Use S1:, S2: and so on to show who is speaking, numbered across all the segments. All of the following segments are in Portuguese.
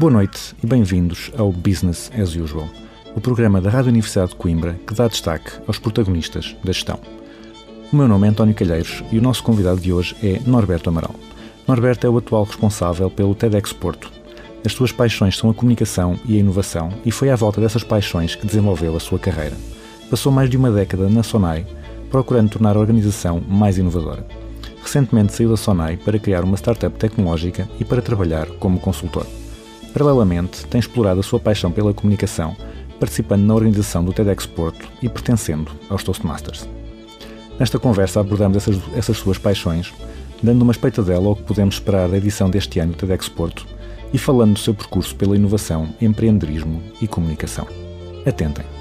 S1: Boa noite e bem-vindos ao Business as Usual, o programa da Rádio Universidade de Coimbra que dá destaque aos protagonistas da gestão. O meu nome é António Calheiros e o nosso convidado de hoje é Norberto Amaral. Norberto é o atual responsável pelo TEDx Porto. As suas paixões são a comunicação e a inovação e foi à volta dessas paixões que desenvolveu a sua carreira. Passou mais de uma década na Sonai, procurando tornar a organização mais inovadora. Recentemente saiu da Sonai para criar uma startup tecnológica e para trabalhar como consultor. Paralelamente, tem explorado a sua paixão pela comunicação, participando na organização do TEDx Porto e pertencendo aos Toastmasters. Nesta conversa abordamos essas, essas suas paixões, dando uma espreitadela ao que podemos esperar da edição deste ano do TEDx Porto e falando do seu percurso pela inovação, empreendedorismo e comunicação. Atentem!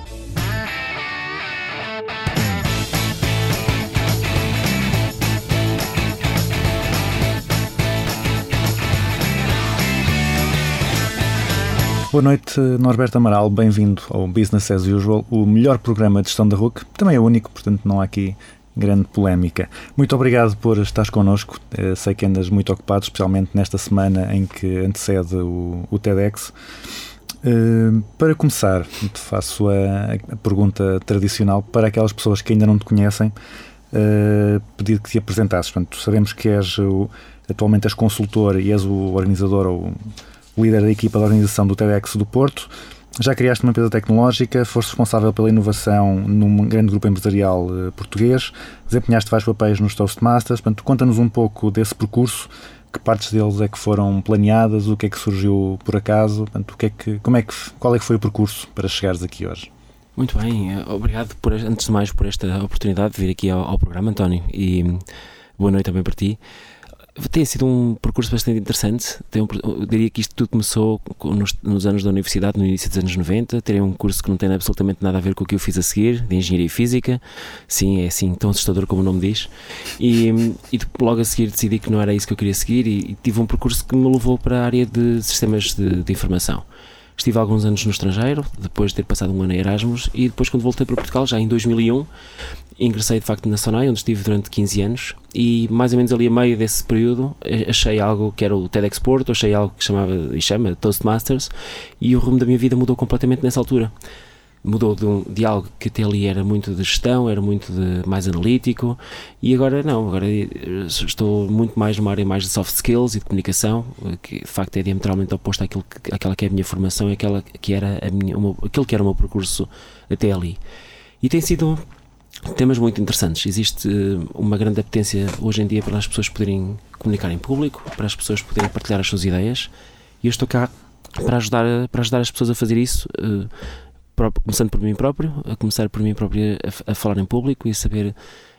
S1: Boa noite, Norberto Amaral, bem-vindo ao Business as Usual, o melhor programa de gestão da RUC, também é único, portanto não há aqui grande polémica. Muito obrigado por estares connosco, Eh, sei que andas muito ocupado, especialmente nesta semana em que antecede o, o TEDx. Eh, para começar, te faço a, a pergunta tradicional para aquelas pessoas que ainda não te conhecem, eh, pedir que te apresentasses. Portanto, sabemos que és o, atualmente és consultor e és o organizador ou líder da equipa de organização do TEDx do Porto. Já criaste uma empresa tecnológica, foste responsável pela inovação num grande grupo empresarial eh, português, desempenhaste vários papéis nos Toastmasters. Portanto, conta-nos um pouco desse percurso, que partes deles é que foram planeadas, o que é que surgiu por acaso, portanto, o que é que, como é que, qual é que foi o percurso para chegares aqui hoje?
S2: Muito bem, eh, obrigado por, antes de mais por esta oportunidade de vir aqui ao, ao programa, António, e boa noite também para ti. Tem sido um percurso bastante interessante. Tem um, eu diria que isto tudo começou com- nos, nos anos da universidade, no início dos anos 90. Terei um curso que não tem absolutamente nada a ver com o que eu fiz a seguir, de Engenharia Física. Sim, é assim tão assustador como o nome diz. E, e logo a seguir decidi que não era isso que eu queria seguir e, e tive um percurso que me levou para a área de sistemas de, de informação. Estive alguns anos no estrangeiro, depois de ter passado um ano em Erasmus, e depois, quando voltei para Portugal, já em 2001, ingressei de facto na Sonai, onde estive durante 15 anos, e mais ou menos ali a meio desse período achei algo que era o TEDx Porto, achei algo que chamava e chama Toastmasters, e o rumo da minha vida mudou completamente nessa altura. Mudou de, um- de algo que até ali era muito de gestão, era muito de mais analítico, e agora não, agora eh, estou muito mais numa área mais de soft skills e de comunicação, eh, que de facto é diametralmente oposto àquilo que, àquela que é a minha formação e que era aquilo que era o meu percurso até ali. E tem sido temas muito interessantes. Existe eh, uma grande apetência hoje em dia para as pessoas poderem comunicar em público, para as pessoas poderem partilhar as suas ideias, e eu estou cá para ajudar, para ajudar as pessoas a fazer isso, eh, começando por mim próprio, a começar por mim próprio a, a falar em público e saber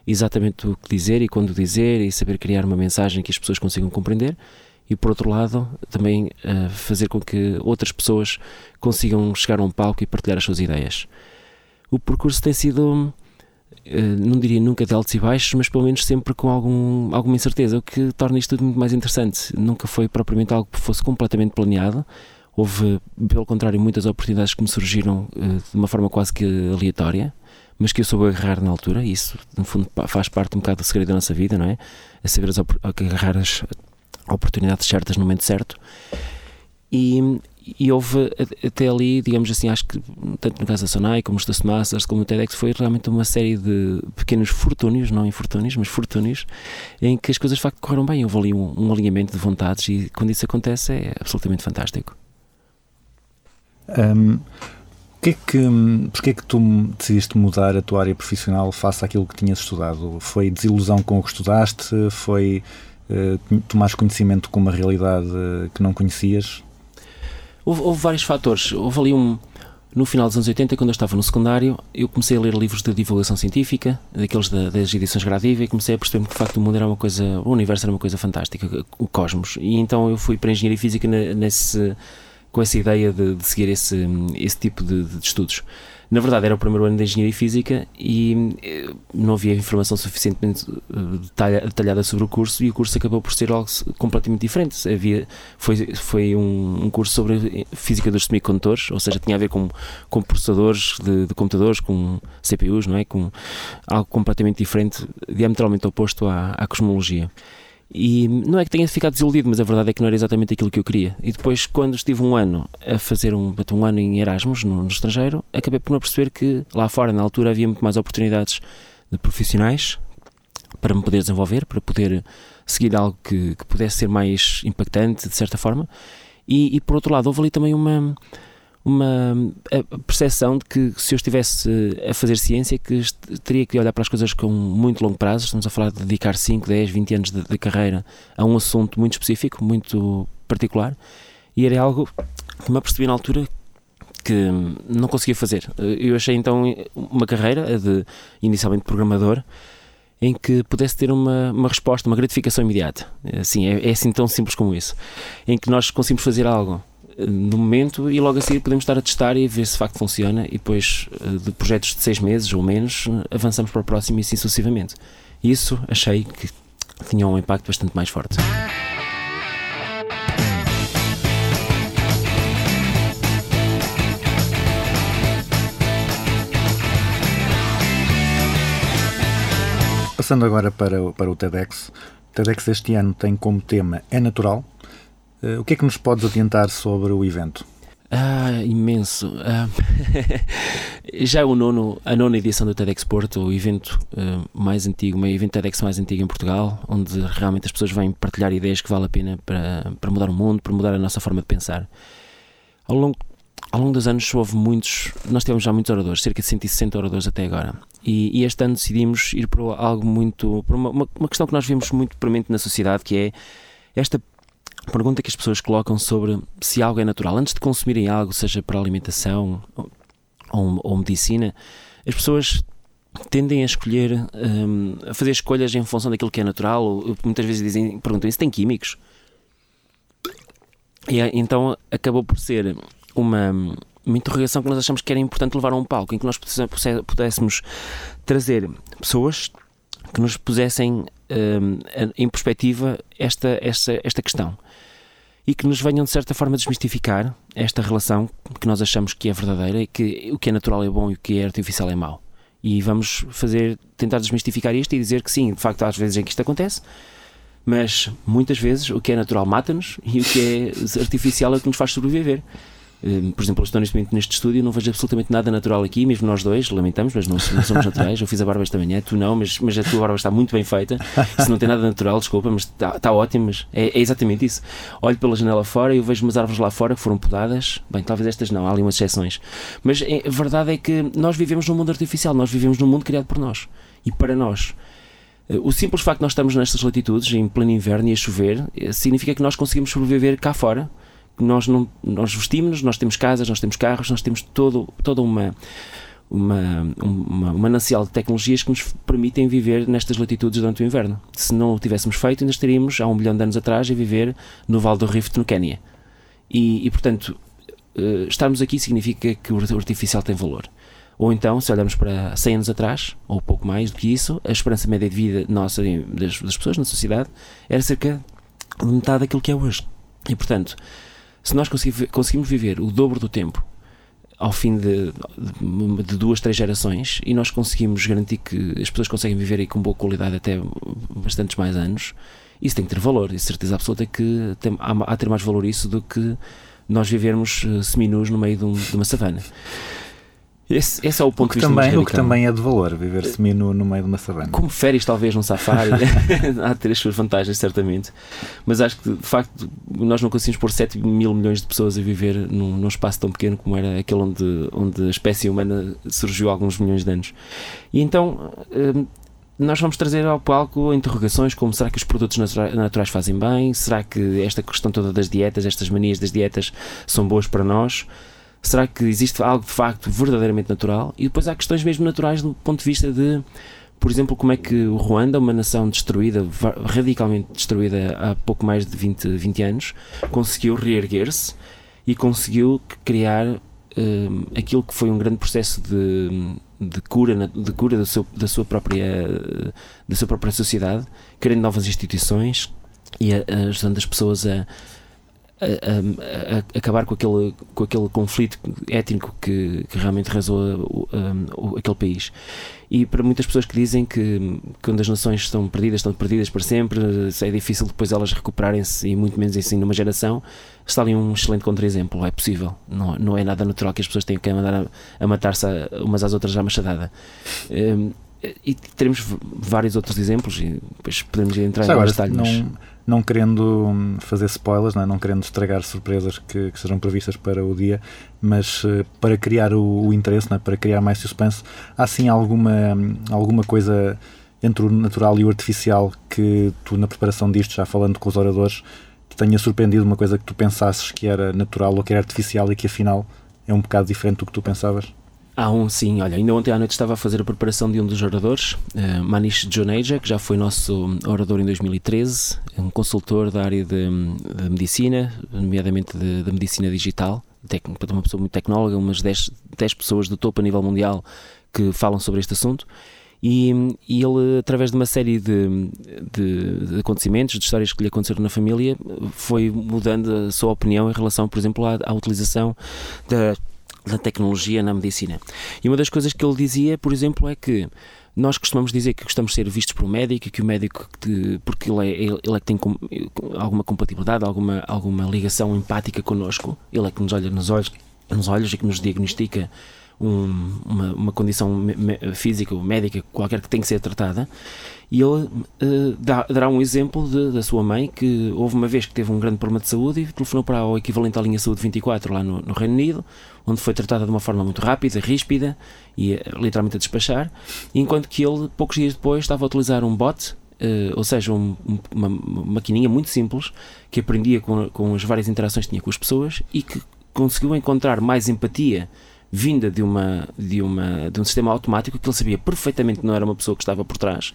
S2: exatamente o que dizer e quando dizer e saber criar uma mensagem que as pessoas consigam compreender. E por outro lado, também eh, fazer com que outras pessoas consigam chegar a um palco e partilhar as suas ideias. O percurso tem sido não diria nunca de altos e baixos, mas pelo menos sempre com algum, alguma incerteza, o que torna isto tudo muito mais interessante. Nunca foi propriamente algo que fosse completamente planeado. Houve, pelo contrário, muitas oportunidades que me surgiram eh, de uma forma quase que aleatória, mas que eu soube agarrar na altura, e isso, no fundo, faz parte um bocado do segredo da nossa vida, não é? A saber as agarrar as oportunidades certas no momento certo. E, e houve até ali, digamos assim, acho que tanto no caso da Sonai, como os Toastmasters, como o TEDx, foi realmente uma série de pequenos fortúnios, não infortúnios, mas fortúnios, em que as coisas de facto correram bem. Houve ali um, um alinhamento de vontades e quando isso acontece é absolutamente fantástico.
S1: O que é que, porque é que tu decidiste mudar a tua área profissional face àquilo que tinhas estudado? Foi desilusão com o que estudaste? Foi tomares conhecimento com uma realidade que não conhecias?
S2: Houve, houve vários fatores. Houve ali um, No final dos anos 80, quando eu estava no secundário, eu comecei a ler livros de divulgação científica, daqueles da- das edições Gradiva, e comecei a perceber que de facto o mundo era uma coisa, o universo era uma coisa fantástica, o cosmos. E então eu fui para a engenharia física ne- nesse, com essa ideia de, de seguir esse, esse tipo de, de estudos. Na verdade, era o primeiro ano de engenharia física e eh, não havia informação suficientemente eh, detalha- detalhada sobre o curso, e o curso acabou por ser algo completamente diferente. Havia, foi, foi um, um curso sobre física dos semicondutores, ou seja, tinha a ver com, com processadores de, de computadores, com CPUs, não é? Com algo completamente diferente, diametralmente oposto à, à cosmologia. E não é que tenha ficado desiludido, mas a verdade é que não era exatamente aquilo que eu queria. E depois, quando estive um ano a fazer um, um ano em Erasmus, no, no estrangeiro, acabei por me perceber que lá fora, na altura, havia muito mais oportunidades de profissionais para me poder desenvolver, para poder seguir algo que, que pudesse ser mais impactante, de certa forma. E, e, por outro lado, houve ali também uma, uma percepção de que se eu estivesse a fazer ciência, que teria que olhar para as coisas com muito longo prazo. Estamos a falar de dedicar 5, 10, 20 anos de, de carreira a um assunto muito específico, muito particular. E era algo que me apercebi na altura que não conseguia fazer. Eu achei então uma carreira de inicialmente programador em que pudesse ter uma, uma resposta, uma gratificação imediata. Assim, é, é assim tão simples como isso. Em que nós conseguimos fazer algo no momento e logo a seguir podemos estar a testar e ver se de facto funciona e depois eh, de projetos de seis meses ou menos avançamos para o próximo e assim sucessivamente. Isso achei que tinha um impacto bastante mais forte.
S1: Passando agora para, para o TEDx. TEDx este ano tem como tema É Natural. Eh, o que é que nos podes adiantar sobre o evento?
S2: Ah, imenso. Ah, já é o nono, a nona edição do TEDx Porto, o evento ah, mais antigo, o evento TEDx mais antigo em Portugal, onde realmente as pessoas vêm partilhar ideias que vale a pena para, para mudar o mundo, para mudar a nossa forma de pensar. Ao longo, ao longo dos anos houve muitos, nós tivemos já muitos oradores, cerca de 160 oradores até agora. E, e este ano decidimos ir para algo muito, para uma, uma, questão que nós vemos muito premente na sociedade, que é esta pergunta que as pessoas colocam sobre se algo é natural. Antes de consumirem algo, seja para alimentação ou, ou, medicina, as pessoas tendem a escolher, hum, a fazer escolhas em função daquilo que é natural. Muitas vezes dizem, perguntam, isso tem químicos? E é- então acabou por ser uma, uma interrogação que nós achamos que era importante levar a um palco, em que nós pudéssemos trazer pessoas que nos pusessem hum, em perspectiva esta, esta, esta questão e que nos venham de certa forma desmistificar esta relação que nós achamos que é verdadeira e que o que é natural é bom e o que é artificial é mau. E vamos fazer, tentar desmistificar isto e dizer que sim, de facto, às vezes é que isto acontece, mas muitas vezes o que é natural mata-nos e o que é artificial é o que nos faz sobreviver. Hum, Por exemplo, eu estou neste momento neste estúdio não vejo absolutamente nada natural aqui, mesmo nós dois, lamentamos, mas não, não somos naturais. Eu fiz a barba esta manhã, tu não, mas, mas a tua barba está muito bem feita. Isso não tem nada natural, desculpa, mas está, está ótimo. Mas é, é exatamente isso. Olho pela janela fora e eu vejo umas árvores lá fora que foram podadas. Bem, talvez estas não, há ali umas exceções. Mas a verdade é que nós vivemos num mundo artificial, nós vivemos num mundo criado por nós e para nós. Eh, O simples facto de nós estarmos nestas latitudes, em pleno inverno e a chover, eh, significa que nós conseguimos sobreviver cá fora. Nós, não, nós vestimos, nós temos casas, nós temos carros, nós temos todo, toda uma, uma, uma, um manancial de tecnologias que nos permitem viver nestas latitudes durante o inverno. Se não o tivéssemos feito, ainda estaríamos há um milhão de anos atrás a viver no Vale do Rift, no Quénia. E, e, portanto, eh, estarmos aqui significa que o artificial tem valor. Ou então, se olharmos para 100 anos atrás, ou pouco mais do que isso, a esperança média de vida nossa, das, das pessoas na sociedade, era cerca de metade daquilo que é hoje. E, portanto, se nós consegui- conseguimos viver o dobro do tempo ao fim de, de- duas, três gerações e nós conseguimos garantir que as pessoas conseguem viver aí com boa qualidade até bastantes mais anos, isso tem que ter valor. E certeza absoluta que tem, há, há ter mais valor isso do que nós vivermos eh, seminus no meio de, um- de uma savana. Esse, esse é o
S1: O
S2: ponto
S1: que,
S2: de vista mais
S1: também, o que também é de valor, viver seminu no meio de uma savana.
S2: Como férias, talvez, num safari, há as suas vantagens, certamente. Mas acho que, de facto, nós não conseguimos pôr 7 mil milhões de pessoas a viver num, num espaço tão pequeno como era aquele onde, onde a espécie humana surgiu há alguns milhões de anos. E então. hum, nós vamos trazer ao palco interrogações como será que os produtos natura- naturais fazem bem? Será que esta questão toda das dietas, estas manias das dietas, são boas para nós? Será que existe algo de facto verdadeiramente natural? E depois há questões mesmo naturais do ponto de vista de, por exemplo, como é que o Ruanda, uma nação destruída, radicalmente destruída há pouco mais de 20, 20 anos, conseguiu reerguer-se e conseguiu criar hum, aquilo que foi um grande processo de, de cura, de cura do seu- da, sua própria, da sua própria sociedade, criando novas instituições e ajudando as pessoas a, a- a- acabar com aquele, com aquele conflito étnico que, que realmente arrasou um, aquele país. E para muitas pessoas que dizem que quando as nações estão perdidas, estão perdidas para sempre, é difícil depois elas recuperarem-se e muito menos assim numa geração, está ali um excelente contra-exemplo. É possível, não, não é nada natural que as pessoas tenham que andar a, a matar-se umas às outras à machadada. Um, e teremos vários outros exemplos e depois podemos entrar
S1: Já
S2: em mais detalhes.
S1: não, não querendo hum, fazer spoilers, não, é? não querendo estragar surpresas que, que sejam previstas para o dia, mas eh, para criar o, o interesse, é? para criar mais suspense, há sim alguma, hum, alguma coisa entre o natural e o artificial que tu, na preparação disto, já falando com os oradores, te tenha surpreendido uma coisa que tu pensasses que era natural ou que era artificial e que afinal é um bocado diferente do que tu pensavas?
S2: Há um, sim, olha, ainda ontem à noite estava a fazer a preparação de um dos oradores, eh, Manish Joneja, que já foi nosso orador em 2013, é um consultor da área de, de medicina, nomeadamente da medicina digital, tec- uma pessoa muito tecnóloga, umas 10, 10 pessoas do topo a nível mundial que falam sobre este assunto. E, e ele, através de uma série de, de- de acontecimentos, de histórias que lhe aconteceram na família, foi mudando a sua opinião em relação, por exemplo, à, à utilização da, da tecnologia na medicina. E uma das coisas que ele dizia, por exemplo, é que nós costumamos dizer que gostamos de ser vistos por um médico que o médico, que- porque ele é, ele é que tem com- alguma compatibilidade, alguma, alguma ligação empática connosco, ele é que nos olha nos olhos, nos olhos e que nos diagnostica um- uma, uma condição física ou médica qualquer que tem que ser tratada. E ele eh, dá- dará um exemplo de- da sua mãe que houve uma vez que teve um grande problema de saúde e telefonou para o equivalente à linha Saúde 24 lá no, no Reino Unido, onde foi tratada de uma forma muito rápida, ríspida e eh, literalmente a despachar, enquanto que ele, poucos dias depois, estava a utilizar um bot, eh, ou seja, um- uma, uma maquininha muito simples que aprendia com, com as várias interações que tinha com as pessoas e que conseguiu encontrar mais empatia vinda de, uma, de, uma, de um sistema automático que ele sabia perfeitamente que não era uma pessoa que estava por trás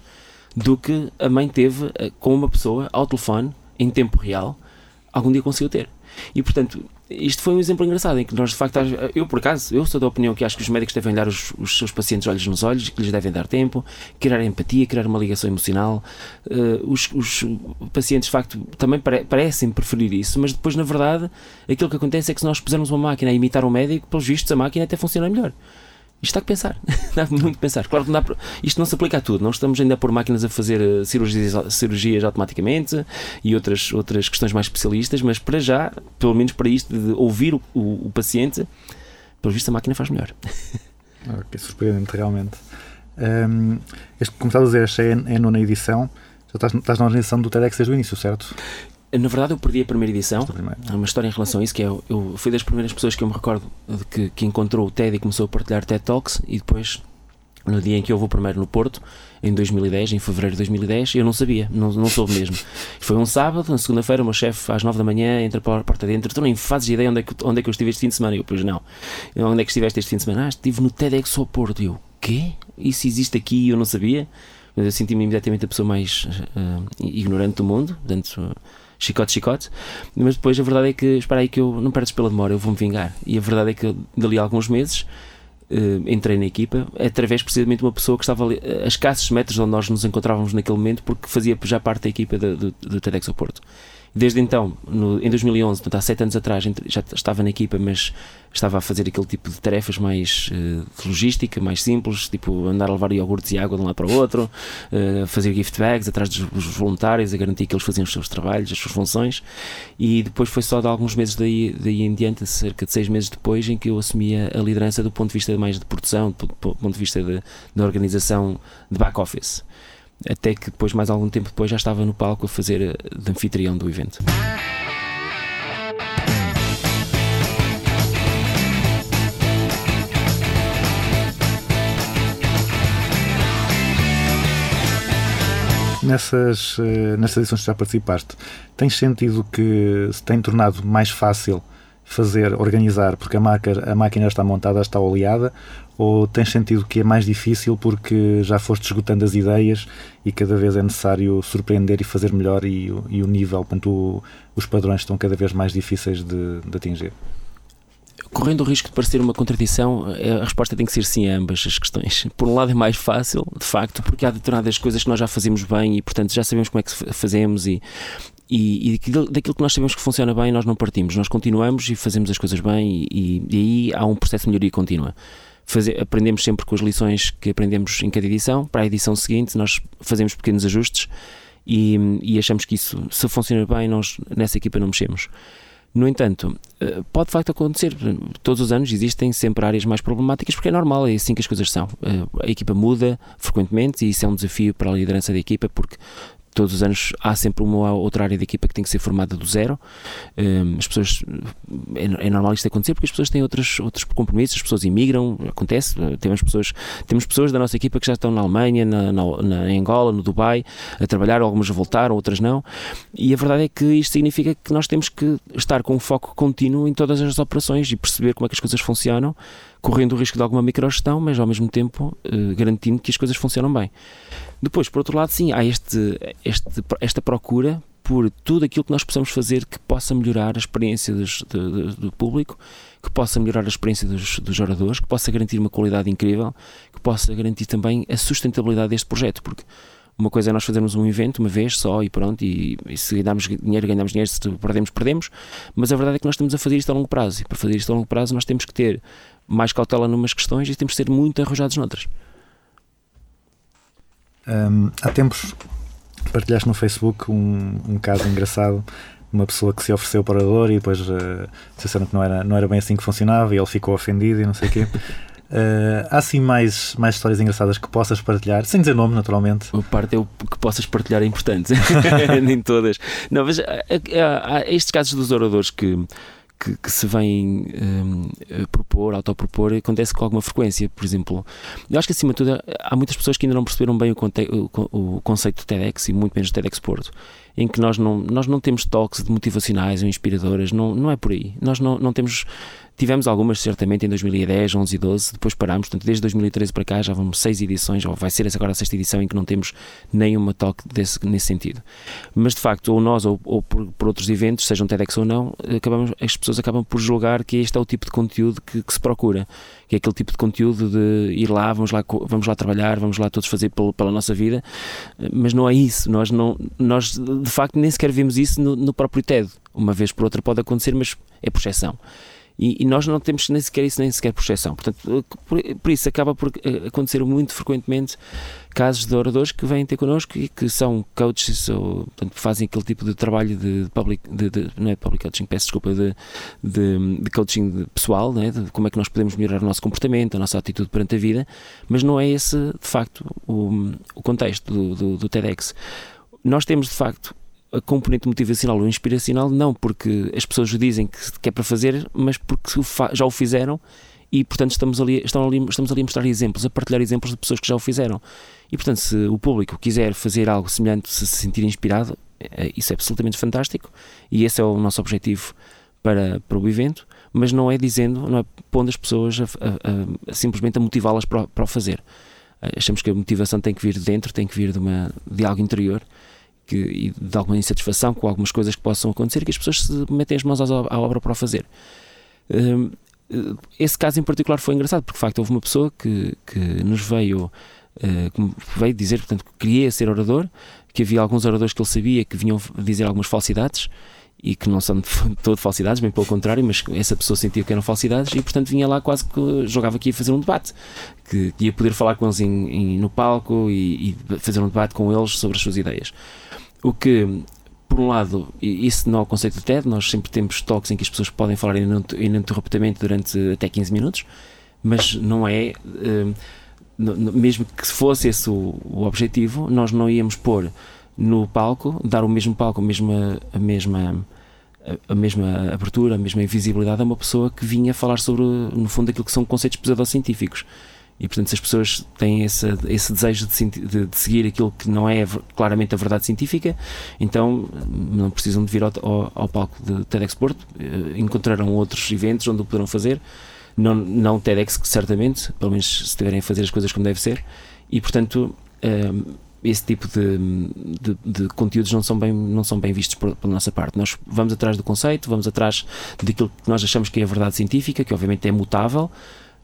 S2: do que a mãe teve eh, com uma pessoa ao telefone em tempo real algum dia conseguiu ter. E portanto, isto foi um exemplo engraçado em que nós de facto, eu por acaso, eu sou da opinião que acho que os médicos devem dar os, os seus pacientes olhos nos olhos, que lhes devem dar tempo, criar empatia, criar uma ligação emocional. Eh, os, os pacientes de facto também pare- parecem preferir isso, mas depois na verdade aquilo que acontece é que se nós pusermos uma máquina a imitar um médico, pelos vistos a máquina até funciona melhor. Isto dá que pensar, dá muito que pensar. Claro que não dá isto não se aplica a tudo, não estamos ainda a pôr máquinas a fazer eh, cirurgias, cirurgias automaticamente e outras, outras questões mais especialistas, mas para já, pelo menos para isto de ouvir o, o, o paciente, pelo visto a máquina faz melhor.
S1: Ok, surpreendente, realmente. Hum, este, como estás a dizer, esta é, é a nona edição. Já estás, estás na organização do TEDx desde o início, certo?
S2: Na verdade, eu perdi a primeira edição. Há uma história em relação a isso que é, eu fui das primeiras pessoas que eu me recordo que, que encontrou o TED e começou a partilhar TED Talks e depois no dia em que eu vou primeiro no Porto em 2010, em fevereiro de 2010 eu não sabia, não, não soube mesmo. Foi um sábado, na segunda-feira o meu chefe às 9 da manhã entra para a porta dentro tu nem fazes ideia onde é, que, onde é que eu estive este fim de semana? E eu, pois não, onde é que estiveste este fim de semana? Ah, estive no TEDx ao Porto. E eu, quê? Isso existe aqui? E eu não sabia. Mas eu senti-me imediatamente a pessoa mais ah, ignorante do mundo portanto chicote, chicote. Mas depois a verdade é que, espera aí que eu não perdes pela demora, eu vou-me vingar. E a verdade é que dali a alguns meses eh, entrei na equipa através precisamente de uma pessoa que estava ali, a escassos metros de onde nós nos encontrávamos naquele momento, porque fazia já parte da equipa do, do, do TEDx ao Porto. Desde então, no- em 2011, portanto há sete anos atrás, já estava na equipa, mas estava a fazer aquele tipo de tarefas mais de logística, mais simples, tipo andar a levar iogurtes e água de um lado para o outro, eh, fazer gift bags atrás dos, voluntários, a garantir que eles faziam os seus trabalhos, as suas funções. E depois foi só de alguns meses daí, daí em diante, cerca de seis meses depois, em que eu assumi a, liderança do ponto de vista mais de produção, do po- ponto de vista da organização de back office. Até que depois, mais algum tempo depois, já estava no palco a fazer eh, de anfitrião do evento.
S1: Nessas, eh, nessas edições que já participaste, tens sentido que se tem tornado mais fácil fazer, organizar, porque a, marca, a máquina está montada, está oleada, ou tens sentido que é mais difícil porque já foste esgotando as ideias e cada vez é necessário surpreender e fazer melhor e, e o nível, portanto, o- os padrões estão cada vez mais difíceis de, de atingir?
S2: Correndo o risco de parecer uma contradição, eh, a resposta tem que ser sim a ambas as questões. Por um lado é mais fácil, de facto, porque há determinadas coisas que nós já fazemos bem e, portanto, já sabemos como é que fazemos e, e, e daquilo que nós sabemos que funciona bem, nós não partimos. Nós continuamos e fazemos as coisas bem e, e aí há um processo de melhoria contínua. Fazer- aprendemos sempre com as lições que aprendemos em cada edição. Para a edição seguinte, nós fazemos pequenos ajustes e, e achamos que isso, se funciona bem, nós nessa equipa não mexemos. No entanto, eh, pode de facto acontecer. Todos os anos existem sempre áreas mais problemáticas porque é normal, é assim que as coisas são. Eh, A equipa muda frequentemente e isso é um desafio para a liderança da equipa porque todos os anos há sempre uma ou outra área da equipa que tem que ser formada do zero. Eh, As pessoas é, é normal isto acontecer porque as pessoas têm outros, outros compromissos, as pessoas imigram, acontece. Temos pessoas, temos pessoas da nossa equipa que já estão na Alemanha, na, na, na Angola, no Dubai, a trabalhar, algumas voltaram, outras não. E a verdade é que isto significa que nós temos que estar com um foco contínuo em todas as operações e perceber como é que as coisas funcionam, correndo o risco de alguma microgestão, mas ao mesmo tempo eh, garantindo que as coisas funcionam bem. Depois, por outro lado, sim, há este, este, esta procura por tudo aquilo que nós possamos fazer que possa melhorar a experiência dos- do, do- público, que possa melhorar a experiência dos, dos oradores, que possa garantir uma qualidade incrível, que possa garantir também a sustentabilidade deste projeto, porque uma coisa é nós fazermos um evento uma vez só e pronto, e, e se ganharmos dinheiro, ganhamos dinheiro, se perdemos, perdemos, mas a verdade é que nós estamos a fazer isto a longo prazo, e para fazer isto a longo prazo nós temos que ter mais cautela numas questões e temos que ser muito arrojados noutras.
S1: Hum, há tempos partilhaste no Facebook um, um caso engraçado de uma pessoa que se ofereceu para orador e depois uh, disseram que não era, não era bem assim que funcionava e ele ficou ofendido e não sei o quê. Uh, há assim mais, mais histórias engraçadas que possas partilhar, sem dizer nome, naturalmente.
S2: A parte é o que possas partilhar é importante, nem todas. Não, mas há, há- há estes casos dos oradores que, que, que se vêm a propor, autopropor, acontece com alguma frequência. Por exemplo, eu acho que acima de tudo há muitas pessoas que ainda não perceberam bem o, conte- o o conceito do TEDx e muito menos do TEDx Porto, em que nós não, nós não temos de motivacionais ou inspiradoras, não, não é por aí. Nós não, não temos. Tivemos algumas certamente em 2010, 11 e 12, depois parámos, portanto, desde 2013 para cá já vamos seis edições, ou vai ser essa agora a sexta edição em que não temos nenhuma talk desse, nesse sentido. Mas de facto, ou nós, ou, ou por, por outros eventos, sejam TEDx ou não, acabamos, as pessoas acabam por julgar que este é o tipo de conteúdo que, que se procura, que é aquele tipo de conteúdo de ir lá, vamos lá, vamos lá trabalhar, vamos lá todos fazer pelo- pela nossa vida, mas não é isso. Nós, não, nós de facto nem sequer vemos isso no, no próprio TED. Uma vez por outra pode acontecer, mas é projeção. E, e nós não temos nem sequer isso, nem sequer projeção. Portanto, por, por isso acaba por eh, acontecer muito frequentemente casos de oradores que vêm ter connosco e que são coaches ou portanto, fazem aquele tipo de trabalho de public, de, de- não é public coaching, peço desculpa, de, de, de coaching pessoal, né, de como é que nós podemos melhorar o nosso comportamento, a nossa atitude perante a vida, mas não é esse de facto o, o contexto do, do, do TEDx. Nós temos de facto a componente motivacional ou inspiracional, não porque as pessoas o dizem que, é para fazer, mas porque já o fizeram e, portanto, estamos ali, estão ali, estamos ali a mostrar exemplos, a partilhar exemplos de pessoas que já o fizeram. E, portanto, se o público quiser fazer algo semelhante, se se sentir inspirado, eh, isso é absolutamente fantástico e esse é o nosso objetivo para, para o evento, mas não é dizendo, não é pondo as pessoas a, a- a- simplesmente a motivá-las para, para o fazer. Achamos que a motivação tem que vir de dentro, tem que vir de, uma, de algo interior que, e de alguma insatisfação com algumas coisas que possam acontecer que as pessoas se metem as mãos à obra para o fazer. Hum, Esse caso em particular foi engraçado porque de facto houve uma pessoa que, que nos veio, eh, que veio dizer portanto, que queria ser orador, que havia alguns oradores que ele sabia que vinham dizer algumas falsidades e que não são de todo falsidades, bem pelo contrário, mas essa pessoa sentia que eram falsidades e portanto vinha lá quase que jogava aqui a fazer um debate, que, que ia poder falar com eles em- em- no palco e, e fazer um debate com eles sobre as suas ideias. O que, por um lado, isso não é o conceito do TED, nós sempre temos talks em que as pessoas podem falar ininter- ininterruptamente durante até 15 minutos, mas não é. hum, mesmo que fosse esse o, objetivo, nós não íamos pôr no palco, dar o mesmo palco, a mesma, a mesma, a- mesma abertura, a mesma visibilidade a uma pessoa que vinha falar sobre, no fundo, aquilo que são conceitos pseudocientíficos. E portanto, se as pessoas têm esse, esse desejo de, de- de seguir aquilo que não é claramente a verdade científica, então não precisam de vir ao, ao- ao palco de TEDx Porto, eh, encontrarão outros eventos onde o poderão fazer, não, não TEDx certamente, pelo menos se estiverem a fazer as coisas como deve ser, e portanto eh, esse tipo de, de, de conteúdos não são bem, não são bem vistos por- pela nossa parte. Nós vamos atrás do conceito, vamos atrás daquilo que nós achamos que é a verdade científica, que obviamente é mutável,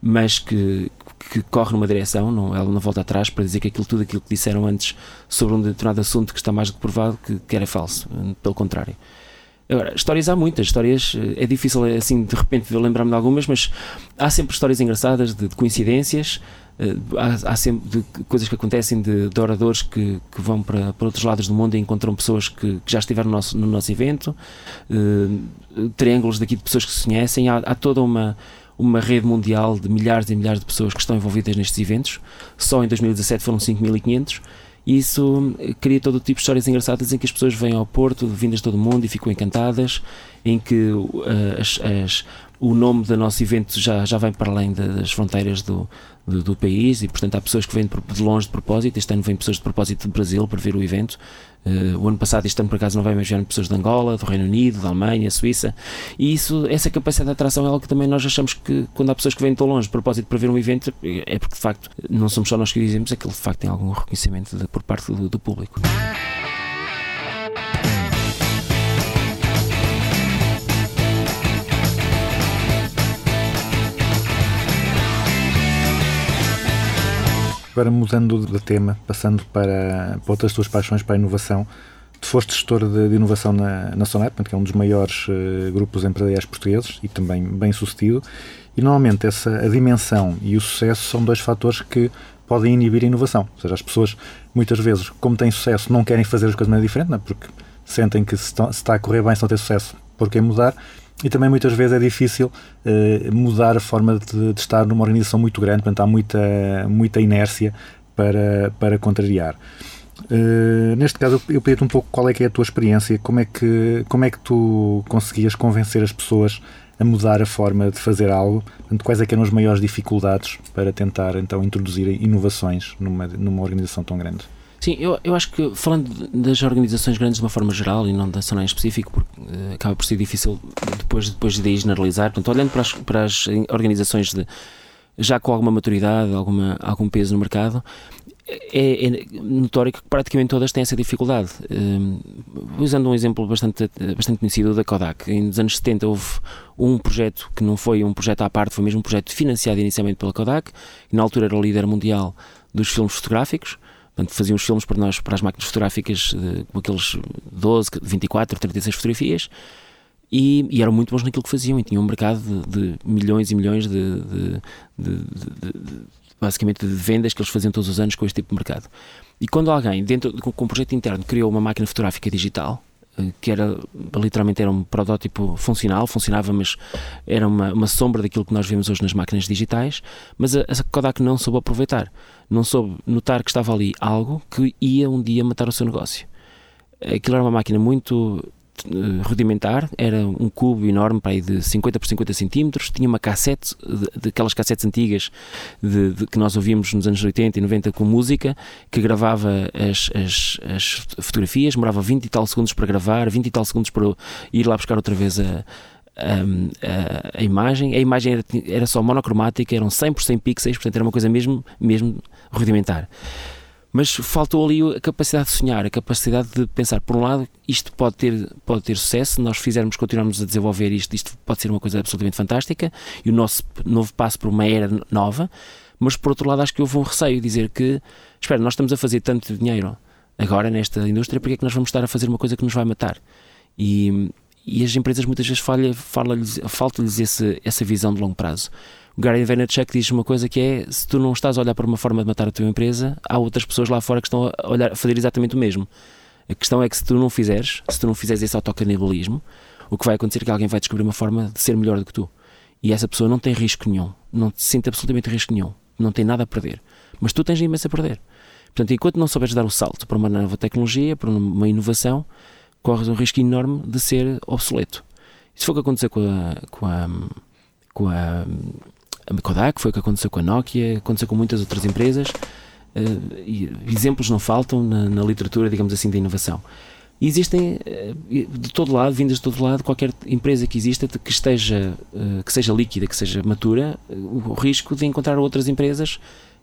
S2: mas que, que corre numa direção, não, ela não volta atrás para dizer que aquilo, tudo aquilo que disseram antes sobre um determinado assunto que está mais do que provado que, que era falso, pelo contrário. Agora, histórias há muitas, histórias, eh, é difícil assim de repente lembrar-me de algumas, mas há sempre histórias engraçadas de, de coincidências, eh, há, há sempre de coisas que acontecem de, de oradores que, que vão para, para outros lados do mundo e encontram pessoas que, que já estiveram no nosso, no nosso evento, eh, triângulos daqui de pessoas que se conhecem, há, há toda uma, uma rede mundial de milhares e milhares de pessoas que estão envolvidas nestes eventos. Só em 2017 foram 5.500 e isso eh, cria todo tipo de histórias engraçadas em que as pessoas vêm ao Porto, vindas de todo o mundo e ficam encantadas, em que eh, as- as- o nome do nosso evento já, já vem para além da- das fronteiras do, do, do país e, portanto, há pessoas que vêm de de longe de propósito. Este ano vêm pessoas de propósito do Brasil para ver o evento. Eh, o ano passado, este ano por acaso, não vem, mas vieram pessoas de Angola, do Reino Unido, da Alemanha, Suíça. E isso, essa capacidade de atração é algo que também nós achamos que, quando há pessoas que vêm tão longe de propósito para ver um evento, é porque de facto não somos só nós que dizemos, é que ele de facto tem algum reconhecimento de- por parte do, do público.
S1: Agora mudando de tema, passando para, para outras tuas paixões para a inovação, tu foste gestor de, de inovação na, na portanto, que é um dos maiores eh, grupos empresariais portugueses e também bem sucedido, e normalmente essa, a dimensão e o sucesso são dois fatores que podem inibir a inovação, ou seja, as pessoas muitas vezes, como têm sucesso, não querem fazer as coisas de maneira diferente, não é? porque sentem que se se está a correr bem, se não tem sucesso, por que mudar? E também muitas vezes é difícil eh, mudar a forma de, de estar numa organização muito grande, portanto há muita, muita inércia para, para contrariar. Eh, neste caso, eu- eu pedi-te um pouco qual é que é a tua experiência, como é, que, como é que tu conseguias convencer as pessoas a mudar a forma de fazer algo, portanto, quais é que eram as maiores dificuldades para tentar então introduzir inovações numa, numa organização tão grande?
S2: Sim, eu, eu acho que falando das organizações grandes de uma forma geral e não da Sonai em específico, porque eh, acaba por ser difícil depois, depois de generalizar, portanto, olhando para as, para as organizações de, já com alguma maturidade, alguma, algum peso no mercado, é, é notório que praticamente todas têm essa dificuldade. Hum, usando um exemplo bastante, bastante conhecido da Kodak, nos anos 70 houve um projeto que não foi um projeto à parte, foi mesmo um projeto financiado inicialmente pela Kodak, que na altura era o líder mundial dos filmes fotográficos. Portanto, faziam os filmes para nós, para as máquinas fotográficas, eh, com aqueles 12, 24, 36 fotografias, e, e eram muito bons naquilo que faziam, e tinham um mercado de, de milhões e milhões de, de- de- de- de- basicamente de vendas que eles faziam todos os anos com este tipo de mercado. E quando alguém, dentro com, com um projeto interno, criou uma máquina fotográfica digital, que era literalmente era um protótipo funcional, funcionava, mas era uma, uma sombra daquilo que nós vemos hoje nas máquinas digitais, mas a, a Kodak não soube aproveitar, não soube notar que estava ali algo que ia um dia matar o seu negócio. Aquilo era uma máquina muito eh, rudimentar, era um cubo enorme para de 50 por 50 centímetros, tinha uma cassete, daquelas cassetes antigas de, de- que nós ouvíamos nos anos 80 e 90 com música, que gravava as, as, as fotografias, demorava 20 e tal segundos para gravar, 20 e tal segundos para ir lá buscar outra vez a, a, a- a imagem. A imagem era, era só monocromática, eram 100 por 100 pixels, portanto era uma coisa mesmo, mesmo rudimentar. Mas faltou ali a capacidade de sonhar, a capacidade de pensar, por um lado, isto pode ter, pode ter sucesso, nós fizermos, continuarmos a desenvolver isto, isto pode ser uma coisa absolutamente fantástica e o nosso novo passo para uma era nova, mas por outro lado acho que houve um receio, dizer que, espera, nós estamos a fazer tanto dinheiro agora nesta indústria, porque é que nós vamos estar a fazer uma coisa que nos vai matar? E, e as empresas muitas vezes falta-lhes esse- essa visão de longo prazo. O Gary Vaynerchuk diz uma coisa que é: se tu não estás a olhar para uma forma de matar a tua empresa, há outras pessoas lá fora que estão a, olhar, a fazer exatamente o mesmo. A questão é que se tu não fizeres, se tu não fizeres esse autocanibalismo, o que vai acontecer é que alguém vai descobrir uma forma de ser melhor do que tu. E essa pessoa não tem risco nenhum, não se sente absolutamente risco nenhum, não tem nada a perder. Mas tu tens imenso a perder. Portanto, enquanto não souberes dar o salto para uma nova tecnologia, para uma inovação, corres um risco enorme de ser obsoleto. Isso foi o que aconteceu com a, com a, com a, a Kodak, foi o que aconteceu com a Nokia, aconteceu com muitas outras empresas. e exemplos não faltam na, na literatura, digamos assim, da inovação. E existem eh, de todo lado, vindas de todo lado, qualquer empresa que exista que esteja, eh, que seja líquida, que seja matura, o risco de encontrar outras empresas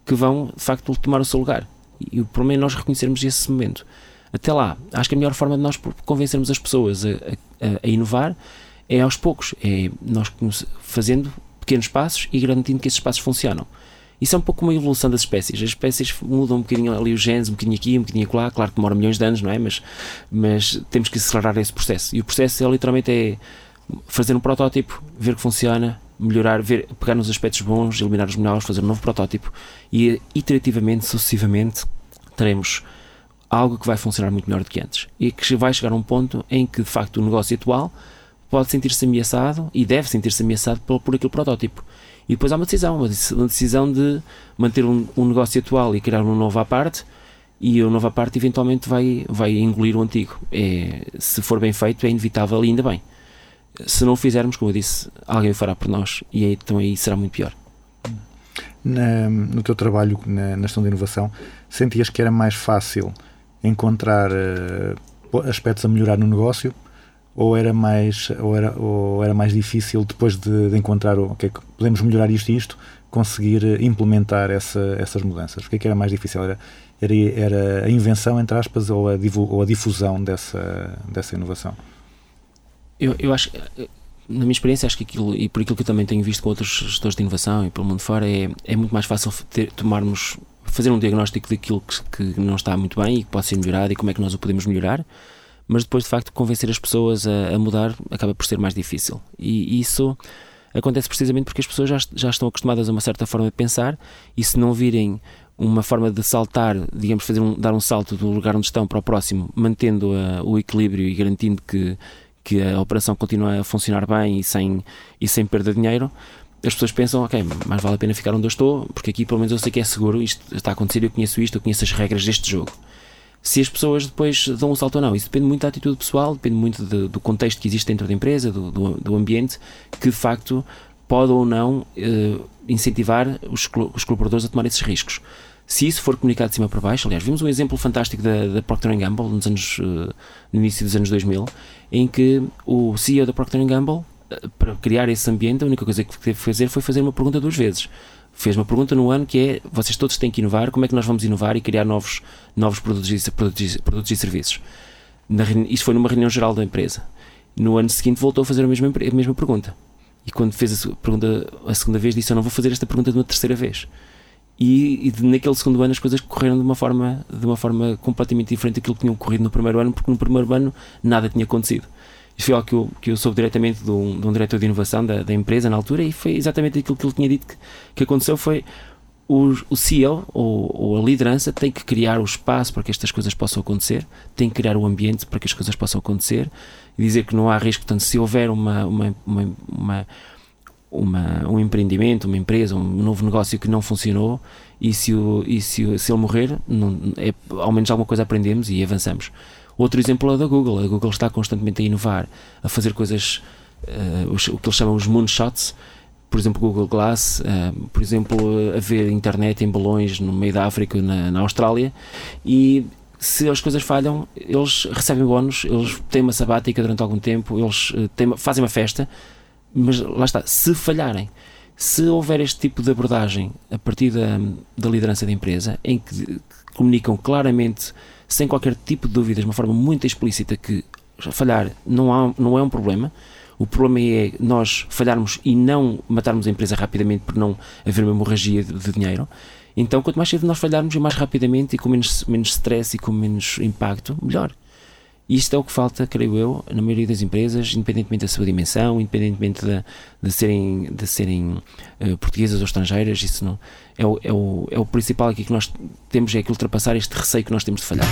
S2: que vão, de facto, tomar o seu lugar. E o problema é nós reconhecermos esse momento. Até lá, acho que a melhor forma de nós convencermos as pessoas a, a- a inovar é aos poucos, é nós fazendo pequenos passos e garantindo que esses passos funcionam. Isso é um pouco uma evolução das espécies. As espécies mudam um bocadinho ali os genes, um bocadinho aqui, um bocadinho acolá. Claro que demora milhões de anos, não é? Mas, mas temos que acelerar esse processo. E o processo é literalmente é fazer um protótipo, ver que funciona, melhorar, ver, pegar nos aspectos bons, eliminar os maus, fazer um novo protótipo e iterativamente, sucessivamente, teremos algo que vai funcionar muito melhor do que antes e que vai chegar a um ponto em que de facto o negócio atual pode sentir-se ameaçado e deve sentir-se ameaçado por, por aquele protótipo. E depois há uma decisão, uma deci- uma decisão de manter um, um negócio atual e criar um novo à parte e o novo à parte eventualmente vai, vai engolir o antigo. É, se for bem feito é inevitável e ainda bem. Se não o fizermos, como eu disse, alguém o fará por nós e aí, então aí será muito pior.
S1: Na- no teu trabalho na, na gestão de inovação, sentias que era mais fácil encontrar eh, aspectos a melhorar no negócio ou era mais, ou era, ou era mais difícil depois de, de encontrar o que é que podemos melhorar isto e isto, conseguir eh, implementar essa, essas mudanças? O que é que era mais difícil? Era, era, era a invenção, entre aspas, ou a, ou a difusão dessa, dessa inovação?
S2: Eu, eu acho, na minha experiência, acho que aquilo, e por aquilo que eu também tenho visto com outros gestores de inovação e pelo mundo fora, é, é muito mais fácil ter, tomarmos, fazer um diagnóstico daquilo que, que não está muito bem e que pode ser melhorado e como é que nós o podemos melhorar, mas depois, de facto, convencer as pessoas a, a mudar acaba por ser mais difícil. E isso acontece precisamente porque as pessoas já, já estão acostumadas a uma certa forma de pensar e se não virem uma forma de saltar, digamos, fazer um, dar um salto do lugar onde estão para o próximo, mantendo a- o equilíbrio e garantindo que, que a operação continua a funcionar bem e sem, e sem perda de dinheiro, as pessoas pensam, ok, mais vale a pena ficar onde eu estou, porque aqui pelo menos eu sei que é seguro, isto está a acontecer, eu conheço isto, eu conheço as regras deste jogo. Se as pessoas depois dão um salto ou não, isso depende muito da atitude pessoal, depende muito de- do contexto que existe dentro da empresa, do, do, do ambiente, que de facto pode ou não eh, incentivar os, os colaboradores a tomar esses riscos. Se isso for comunicado de cima para baixo, aliás, vimos um exemplo fantástico da, da Procter Gamble nos anos, eh, no início dos anos 2000, em que o CEO da Procter Gamble, eh, para criar esse ambiente, a única coisa que teve que fazer foi fazer uma pergunta duas vezes. Fez uma pergunta no ano que é: vocês todos têm que inovar, como é que nós vamos inovar e criar novos, novos produtos, e, produtos, produtos e serviços? Na, isto foi numa reunião geral da empresa. No ano seguinte voltou a fazer a mesma, a mesma pergunta. E quando fez a pergunta a segunda vez, disse: Eu não vou fazer esta pergunta de uma terceira vez. E, e naquele segundo ano as coisas correram de uma forma, de uma forma completamente diferente daquilo que tinham corrido no primeiro ano, porque no primeiro ano nada tinha acontecido. Isto foi algo que eu, que eu soube diretamente de um, de um diretor de inovação da, da empresa na altura e foi exatamente aquilo que ele tinha dito que, que aconteceu foi o, CEO ou, ou a liderança tem que criar o espaço para que estas coisas possam acontecer, tem que criar o ambiente para que as coisas possam acontecer e dizer que não há risco, portanto, se houver uma, uma, uma, uma uma, um empreendimento, uma empresa, um novo negócio que não funcionou e se, o, e se, se ele morrer, não, é, ao menos alguma coisa aprendemos e avançamos. Outro exemplo é o da Google. A Google está constantemente a inovar, a fazer coisas, eh, os- o que eles chamam os moonshots, por exemplo, Google Glass, eh, por exemplo, a ver internet em balões no meio da África, na, na Austrália, e se as coisas falham, eles recebem bónus, eles têm uma sabática durante algum tempo, eles eh, têm fazem uma festa, mas lá está, se falharem, se houver este tipo de abordagem a partir da, da liderança da empresa, em que comunicam claramente, sem qualquer tipo de dúvidas, de uma forma muito explícita, que falhar não, há, não é um problema, o problema é nós falharmos e não matarmos a empresa rapidamente por não haver uma hemorragia de, de dinheiro. Então, quanto mais cedo nós falharmos e mais rapidamente e com menos, menos stress e com menos impacto, melhor. E isto é o que falta, creio eu, na maioria das empresas, independentemente da sua dimensão, independentemente de, de serem, de serem eh, portuguesas ou estrangeiras, isso não, é, o, é, o, é o principal aqui que nós temos, é que ultrapassar este receio que nós temos de falhar.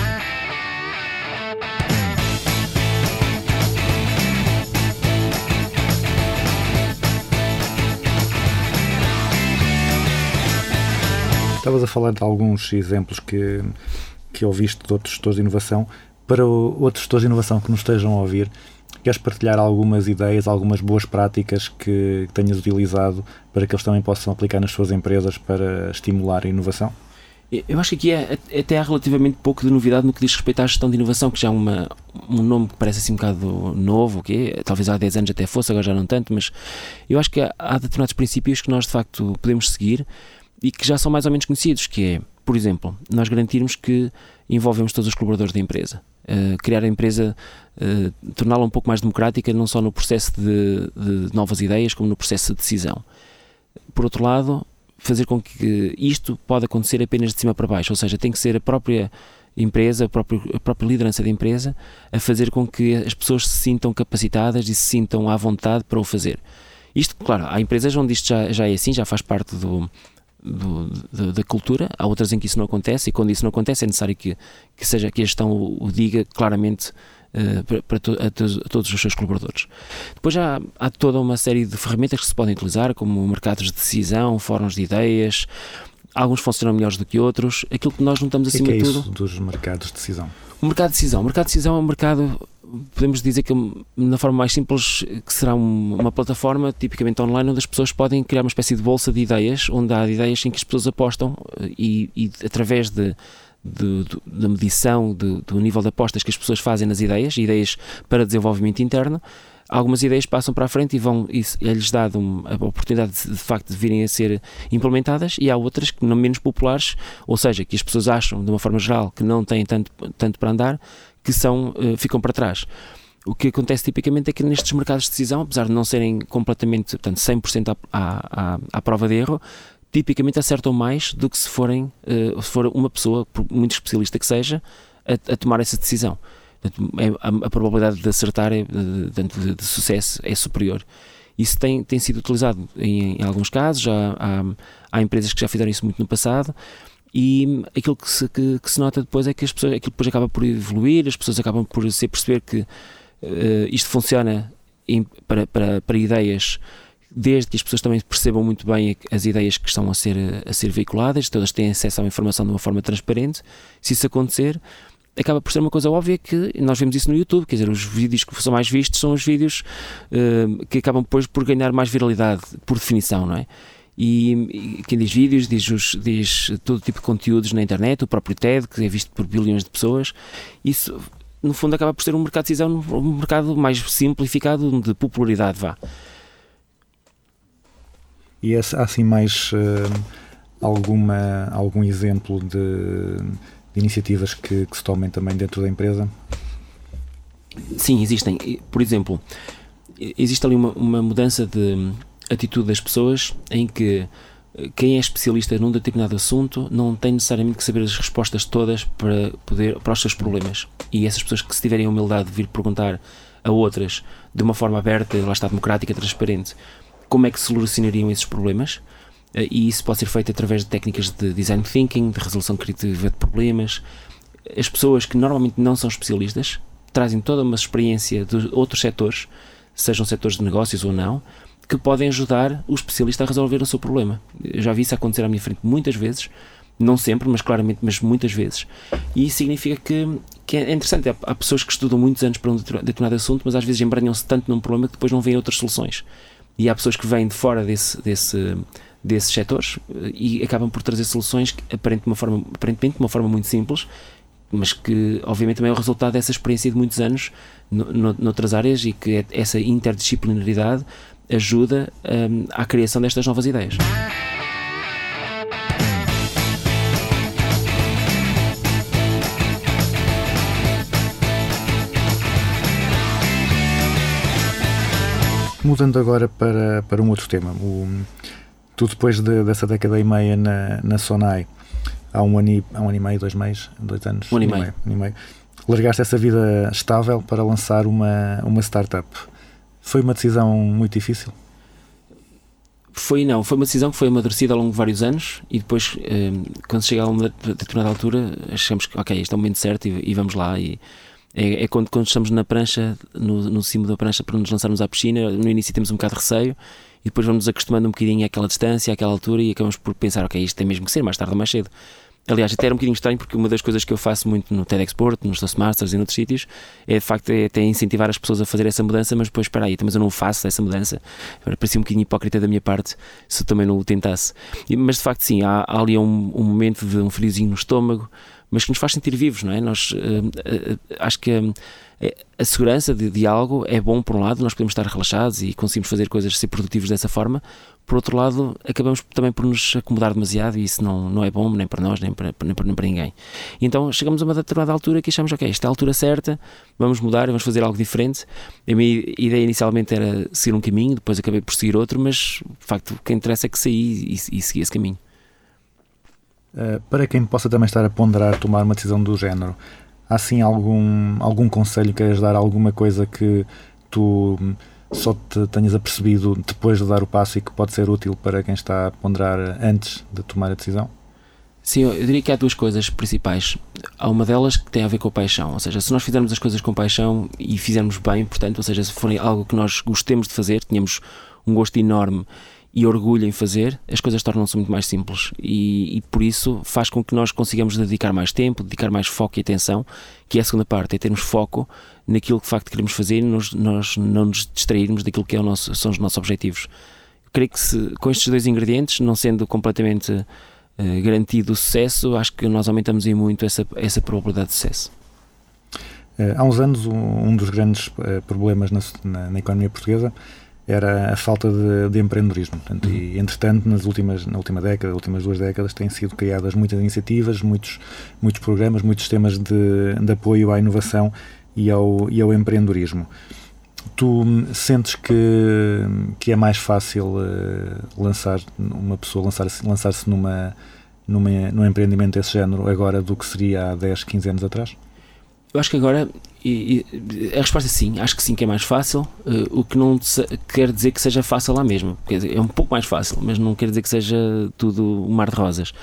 S1: Estavas a falar de alguns exemplos que, que ouviste de outros gestores de inovação. Para outros gestores de inovação que nos estejam a ouvir, Queres partilhar algumas ideias, algumas boas práticas que, tenhas utilizado para que eles também possam aplicar nas suas empresas para estimular a inovação?
S2: Eu acho que aqui é, até há relativamente pouco de novidade no que diz respeito à gestão de inovação, que já é uma, um nome que parece assim um bocado novo, que talvez há 10 anos até fosse, agora já não tanto, mas eu acho que há determinados princípios que nós de facto podemos seguir e que já são mais ou menos conhecidos, que é, por exemplo, nós garantirmos que envolvemos todos os colaboradores da empresa. Uh, criar a empresa, uh, torná-la um pouco mais democrática, não só no processo de, de novas ideias, como no processo de decisão. Por outro lado, fazer com que isto pode acontecer apenas de cima para baixo, ou seja, tem que ser a própria empresa, a própria, a própria liderança da empresa, a fazer com que as pessoas se sintam capacitadas e se sintam à vontade para o fazer. Isto, claro, há empresas onde isto já, já é assim, já faz parte do, do, do, da cultura, há outras em que isso não acontece, e quando isso não acontece é necessário que, que, seja, que a gestão o, o diga claramente uh, para, para to, a, a, todos os seus colaboradores. Depois há, há toda uma série de ferramentas que se podem utilizar, como mercados de decisão, fóruns de ideias, alguns funcionam melhores do que outros. Aquilo que nós notamos acima
S1: que é
S2: de
S1: isso
S2: tudo.
S1: dos mercados de decisão?
S2: O mercado de decisão. O mercado de decisão é um mercado, podemos dizer que na forma mais simples, que será um, uma plataforma tipicamente online onde as pessoas podem criar uma espécie de bolsa de ideias, onde há ideias em que as pessoas apostam e, e através de, da medição de, do nível de apostas que as pessoas fazem nas ideias, ideias para desenvolvimento interno, algumas ideias passam para a frente e vão e é-lhes dado a oportunidade de, de, facto de virem a ser implementadas e há outras que não menos populares, ou seja, que as pessoas acham de uma forma geral que não têm tanto, tanto para andar, que são, uh, ficam para trás. O que acontece tipicamente é que nestes mercados de decisão, apesar de não serem completamente, portanto, 100% à, à, à prova de erro, tipicamente acertam mais do que se forem uh, se for uma pessoa, muito especialista que seja, a, a tomar essa decisão. É, a, a, probabilidade de acertar, é, de, de, de, sucesso, é superior. Isso tem, tem sido utilizado em, em alguns casos, já há, há, empresas que já fizeram isso muito no passado, e aquilo que se, que, que se nota depois é que as pessoas, aquilo depois acaba por evoluir, as pessoas acabam por se perceber que uh, isto funciona em, para, para, para ideias desde que as pessoas também percebam muito bem as ideias que estão a ser, a ser veiculadas, todas têm acesso à informação de uma forma transparente. Se isso acontecer, acaba por ser uma coisa óbvia que nós vemos isso no YouTube, quer dizer, os vídeos que são mais vistos são os vídeos uh, que acabam depois por ganhar mais viralidade, por definição, não é? E, e quem diz vídeos diz, os, diz todo tipo de conteúdos na internet, o próprio TED, que é visto por bilhões de pessoas. Isso, no fundo, acaba por ser um mercado de decisão, um mercado mais simplificado, de popularidade, vá.
S1: E há assim mais uh, alguma, algum exemplo de, de iniciativas que, que, se tomem também dentro da empresa?
S2: Sim, existem. Por exemplo, existe ali uma, uma mudança de atitude das pessoas em que eh, quem é especialista num determinado assunto não tem necessariamente que saber as respostas todas para, poder, para os seus problemas. E essas pessoas que se tiverem a humildade de vir perguntar a outras de uma forma aberta, lá está, democrática, transparente, como é que solucionariam esses problemas. Eh, e isso pode ser feito através de técnicas de design thinking, de resolução criativa de problemas. As pessoas que normalmente não são especialistas trazem toda uma experiência de outros setores, sejam setores de negócios ou não, que podem ajudar o especialista a resolver o seu problema. Eu já vi isso acontecer à minha frente muitas vezes, não sempre, mas claramente, mas muitas vezes. E isso significa que, que é interessante. Há, há pessoas que estudam muitos anos para um determinado assunto, mas às vezes embranham-se tanto num problema que depois não veem outras soluções e há pessoas que vêm de fora desse, desse, desses setores eh, e acabam por trazer soluções que, aparentemente, de uma forma, aparentemente de uma forma muito simples, mas que obviamente também é o resultado dessa experiência de muitos anos no, no, noutras áreas e que é, essa interdisciplinaridade ajuda um, à criação destas novas ideias.
S1: Mudando agora para, para um outro tema. O, tu, depois de, dessa década e meia na, na Sonai, há um ano, e, há um ano e meio, dois meses, dois anos,
S2: um ano e meio.
S1: Um ano e meio, largaste essa vida estável para lançar uma, uma startup. Foi uma decisão muito difícil?
S2: Foi não, foi uma decisão que foi amadurecida ao longo de vários anos e depois, eh, quando chega a uma determinada altura, achamos que, ok, este é o momento certo e, e vamos lá. E, é, é quando, quando, estamos na prancha, no, no cimo da prancha para nos lançarmos à piscina, no início temos um bocado de receio e depois vamos nos acostumando um bocadinho àquela distância, àquela altura e acabamos por pensar, ok, isto tem mesmo que ser, mais tarde ou mais cedo. Aliás, até era um bocadinho estranho porque uma das coisas que eu faço muito no TEDx Porto, nos Toastmasters e noutros sítios é de facto é até incentivar as pessoas a fazer essa mudança, mas depois, espera aí, mas eu não faço essa mudança. Parecia um bocadinho hipócrita da minha parte se eu também não o tentasse. Mas de facto, sim, há, há ali um, um momento de um friozinho no estômago, mas que nos faz sentir vivos, não é? Nós eh, eh, eh, acho que hum, é- a segurança de, de algo é bom por um lado, nós podemos estar relaxados e conseguimos fazer coisas, ser produtivos dessa forma. Por outro lado, acabamos também por nos acomodar demasiado e isso não, não é bom nem para nós, nem para, nem para, nem para ninguém. E então chegamos a uma determinada altura que achamos, ok, esta é a altura certa, vamos mudar, vamos fazer algo diferente. A minha ideia inicialmente era seguir um caminho, depois acabei por seguir outro, mas de facto o que interessa é que saí e, e segui esse caminho.
S1: Uh, para quem possa também estar a ponderar tomar uma decisão do género, há assim algum, algum conselho que queiras dar, alguma coisa que tu hum, só te tenhas apercebido depois de dar o passo e que pode ser útil para quem está a ponderar antes de tomar a decisão?
S2: Sim, eu diria que há duas coisas principais. Há uma delas que tem a ver com a paixão, ou seja, se nós fizermos as coisas com paixão e fizermos bem, portanto, ou seja, se forem algo que nós gostemos de fazer, tenhamos um gosto enorme e orgulho em fazer, as coisas tornam-se muito mais simples e, e por isso faz com que nós consigamos dedicar mais tempo, dedicar mais foco e atenção, que é a segunda parte, é termos foco naquilo que de facto queremos fazer e nos, nós não nos distrairmos daquilo que é nosso, são os nossos objetivos. Creio que se, com estes dois ingredientes, não sendo completamente eh, garantido o sucesso, acho que nós aumentamos em muito essa, essa probabilidade de sucesso.
S1: Uh, há uns anos, um, dos grandes uh, problemas na, na, na, economia portuguesa era a falta de, de empreendedorismo. Portanto, E, entretanto, nas últimas, na última década, nas últimas duas décadas, têm sido criadas muitas iniciativas, muitos, muitos programas, muitos sistemas de, de apoio à inovação e ao, e ao empreendedorismo. Tu sentes que, que é mais fácil uh, lançar uma pessoa lançar-se lançar numa, numa, num empreendimento desse género agora do que seria há 10, 15 anos atrás?
S2: Eu acho que agora e, a resposta é sim, acho que sim que é mais fácil, uh, o que não quer dizer que seja fácil lá mesmo. Dizer, é um pouco mais fácil, mas não quer dizer que seja tudo um mar de rosas.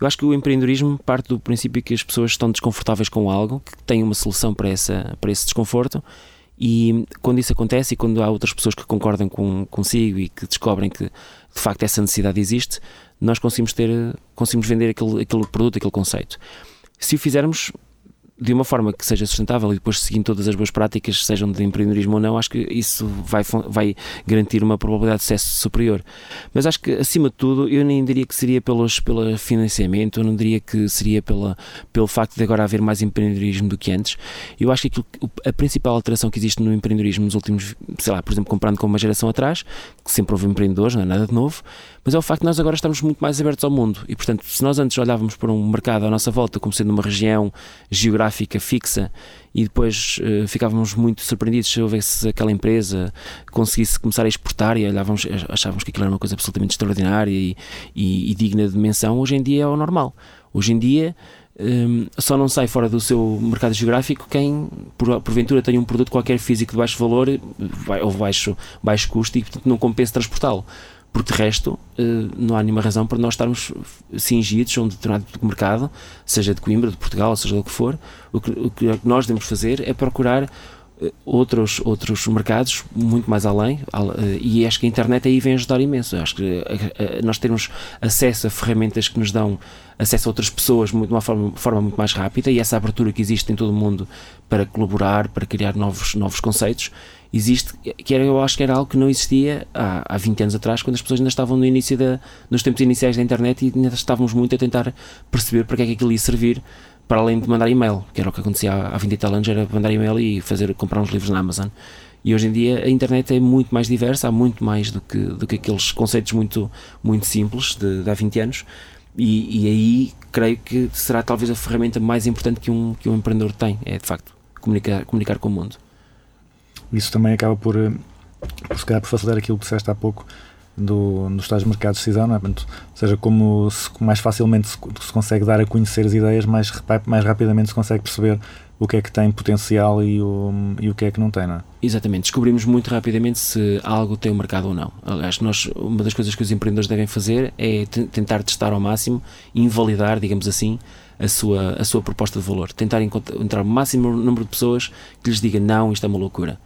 S2: Eu acho que o empreendedorismo parte do princípio que as pessoas estão desconfortáveis com algo, que têm uma solução para, essa, para esse desconforto e quando isso acontece e quando há outras pessoas que concordam com, consigo e que descobrem que de facto essa necessidade existe, nós conseguimos ter, conseguimos vender aquele, aquele produto, aquele conceito. Se o fizermos de uma forma que seja sustentável e depois seguindo todas as boas práticas, sejam de empreendedorismo ou não, acho que isso vai, vai garantir uma probabilidade de sucesso superior. Mas acho que, acima de tudo, eu nem diria que seria pelos, pelo financiamento, eu não diria que seria pela, pelo facto de agora haver mais empreendedorismo do que antes. Eu acho que aquilo, a principal alteração que existe no empreendedorismo nos últimos, sei lá, por exemplo, comparando com uma geração atrás, que sempre houve empreendedores, não é nada de novo, mas é o facto de nós agora estamos muito mais abertos ao mundo e, portanto, se nós antes olhávamos para um mercado à nossa volta como sendo uma região geográfica fixa e depois uh, ficávamos muito surpreendidos se houvesse aquela empresa conseguisse começar a exportar e olhávamos, achávamos que aquilo era uma coisa absolutamente extraordinária e, e, e digna de menção, hoje em dia é o normal. Hoje em dia um, só não sai fora do seu mercado geográfico quem por, porventura tem um produto qualquer físico de baixo valor ou baixo, baixo custo e portanto não compensa transportá-lo porque de resto não há nenhuma razão para nós estarmos cingidos a um determinado mercado, seja de Coimbra, de Portugal, seja do que for. O que, o que nós devemos fazer é procurar outros, outros mercados muito mais além e acho que a internet aí vem ajudar imenso. Acho que nós temos acesso a ferramentas que nos dão acesso a outras pessoas de uma forma, forma muito mais rápida e essa abertura que existe em todo o mundo para colaborar, para criar novos, novos conceitos existe, que era, eu acho que era algo que não existia há, há 20 anos atrás, quando as pessoas ainda estavam no início da, nos tempos iniciais da internet e ainda estávamos muito a tentar perceber para que é que aquilo ia servir, para além de mandar e-mail, que era o que acontecia há, há 20 e tal anos, era mandar e-mail e fazer, comprar uns livros na Amazon. E hoje em dia a internet é muito mais diversa, há muito mais do que, do que aqueles conceitos muito, muito simples de, de há 20 anos. E, e aí creio que será talvez a ferramenta mais importante que um, que um empreendedor tem, é de facto comunicar, comunicar com o mundo
S1: isso também acaba por, por se calhar, por facilitar aquilo que disseste há pouco do, dos tais mercados de decisão, é? Portanto, ou seja, como se, mais facilmente se, se, consegue dar a conhecer as ideias, mais, mais rapidamente se consegue perceber o que é que tem potencial e o, e o que é que não tem, não é?
S2: Exatamente, descobrimos muito rapidamente se algo tem um mercado ou não. Aliás, nós, uma das coisas que os empreendedores devem fazer é tentar testar ao máximo, invalidar, digamos assim, a sua, a sua proposta de valor. Tentar encontrar o máximo número de pessoas que lhes diga não, isto é uma loucura.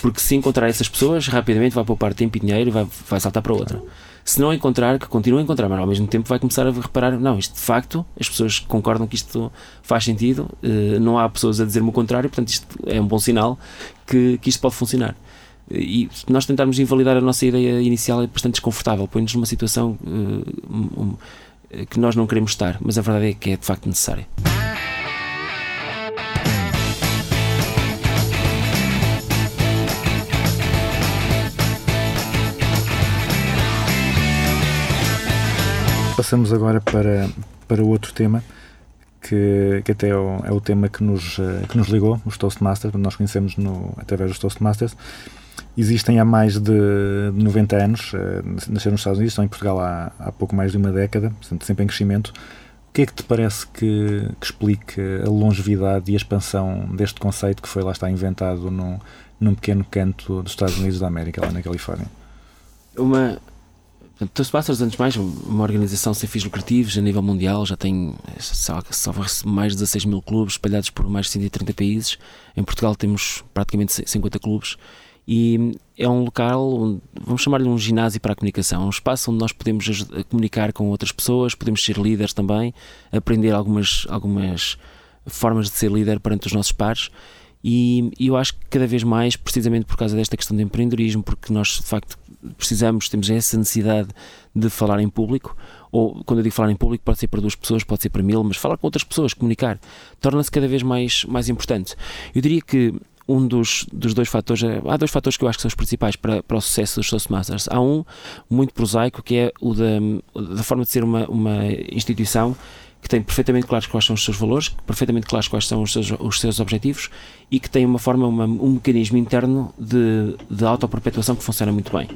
S2: Porque se encontrar essas pessoas, rapidamente vai poupar tempo e dinheiro e vai, vai saltar para outra. Se não encontrar, que continue a encontrar, mas ao mesmo tempo vai começar a reparar, não, isto de facto, as pessoas concordam que isto faz sentido, eh, não há pessoas a dizer-me o contrário, portanto isto é um bom sinal que, que isto pode funcionar. E se nós tentarmos invalidar a nossa ideia inicial é bastante desconfortável, põe-nos numa situação eh, um- um- que nós não queremos estar, mas a verdade é que é de facto necessária.
S1: Passamos agora para, para outro tema, que, que até é o, é o tema que nos, eh, que nos ligou, os Toastmasters, nós conhecemos no, através dos Toastmasters. Existem há mais de 90 anos, eh, nasceram nos Estados Unidos, estão em Portugal há, há pouco mais de uma década, sempre em crescimento. O que é que te parece que, que explique a longevidade e a expansão deste conceito que foi lá está inventado num, num pequeno canto dos Estados Unidos da América, lá na Califórnia?
S2: Uma. Toastmasters, antes de mais, uma organização sem fins lucrativos a nível mundial, já tem só mais de 16 mil clubes espalhados por mais de 130 países. Em Portugal temos praticamente 50 clubes e é um local, vamos chamar-lhe um ginásio para a comunicação, um espaço onde nós podemos comunicar com outras pessoas, podemos ser líderes também, aprender algumas, algumas formas de ser líder perante os nossos pares. E, e eu acho que cada vez mais, precisamente por causa desta questão do empreendedorismo, porque nós de facto precisamos, temos essa necessidade de falar em público, ou quando eu digo falar em público, pode ser para duas pessoas, pode ser para mil, mas falar com outras pessoas, comunicar, torna-se cada vez mais, mais importante. Eu diria que um dos, dos dois fatores, há dois fatores que eu acho que são os principais para, para o sucesso dos Toastmasters. Há um muito prosaico que é o da, da forma de ser uma, uma instituição que tem perfeitamente claros quais são os seus valores, perfeitamente claros quais são os seus, os seus objetivos e que tem uma forma, uma- um mecanismo interno de, de autoperpetuação que funciona muito bem.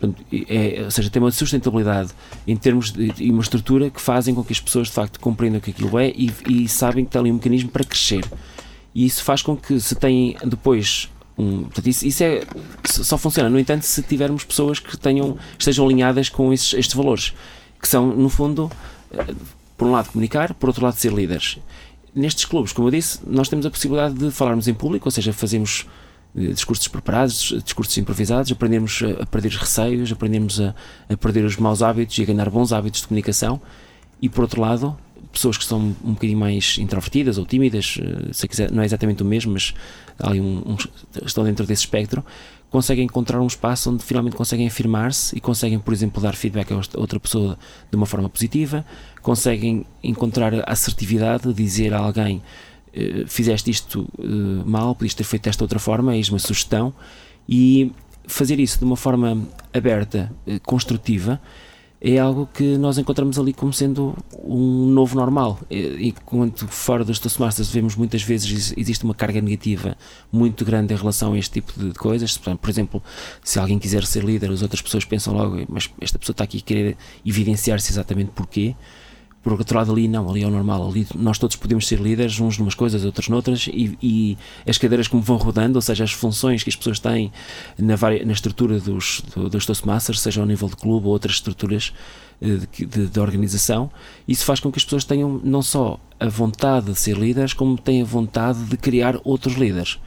S2: Portanto, é, ou seja, tem uma sustentabilidade em termos de e uma estrutura que fazem com que as pessoas de facto compreendam o que aquilo é e, e sabem que tem ali um mecanismo para crescer. E isso faz com que se têm depois um, portanto, isso, isso é, só funciona, no entanto, se tivermos pessoas que tenham, estejam alinhadas com esses, estes valores, que são, no fundo, eh, por um lado comunicar, por outro lado ser líderes. Nestes clubes, como eu disse, nós temos a possibilidade de falarmos em público, ou seja, fazemos eh, discursos preparados, discursos improvisados, aprendemos a, perder os receios, aprendemos a, a perder os maus hábitos e a ganhar bons hábitos de comunicação. E por outro lado, pessoas que são um bocadinho mais introvertidas ou tímidas, eh, se quiser, não é exatamente o mesmo, mas ali um, um- estão dentro desse espectro, conseguem encontrar um espaço onde finalmente conseguem afirmar-se e conseguem, por exemplo, dar feedback a outra- pessoa de uma forma positiva, conseguem encontrar assertividade de dizer a alguém eh, fizeste isto eh, mal, podias ter feito desta outra forma, eis uma sugestão, e fazer isso de uma forma aberta, eh, construtiva, é algo que nós encontramos ali como sendo um novo normal. E, quando fora dos Toastmasters vemos muitas vezes ex- existe uma carga negativa muito grande em relação a este tipo de coisas. Por exemplo, se alguém quiser ser líder, as outras pessoas pensam logo, mas esta pessoa está aqui a querer evidenciar-se exatamente porquê. Por outro lado, ali não, ali é o normal. Ali nós todos podemos ser líderes, uns numas coisas, outros noutras, e, e as cadeiras como vão rodando, ou seja, as funções que as pessoas têm na, vari- na estrutura dos, do- dos Toastmasters, seja ao nível de clube ou outras estruturas eh, de, de- de organização, isso faz com que as pessoas tenham não só a vontade de ser líderes, como têm a vontade de criar outros líderes.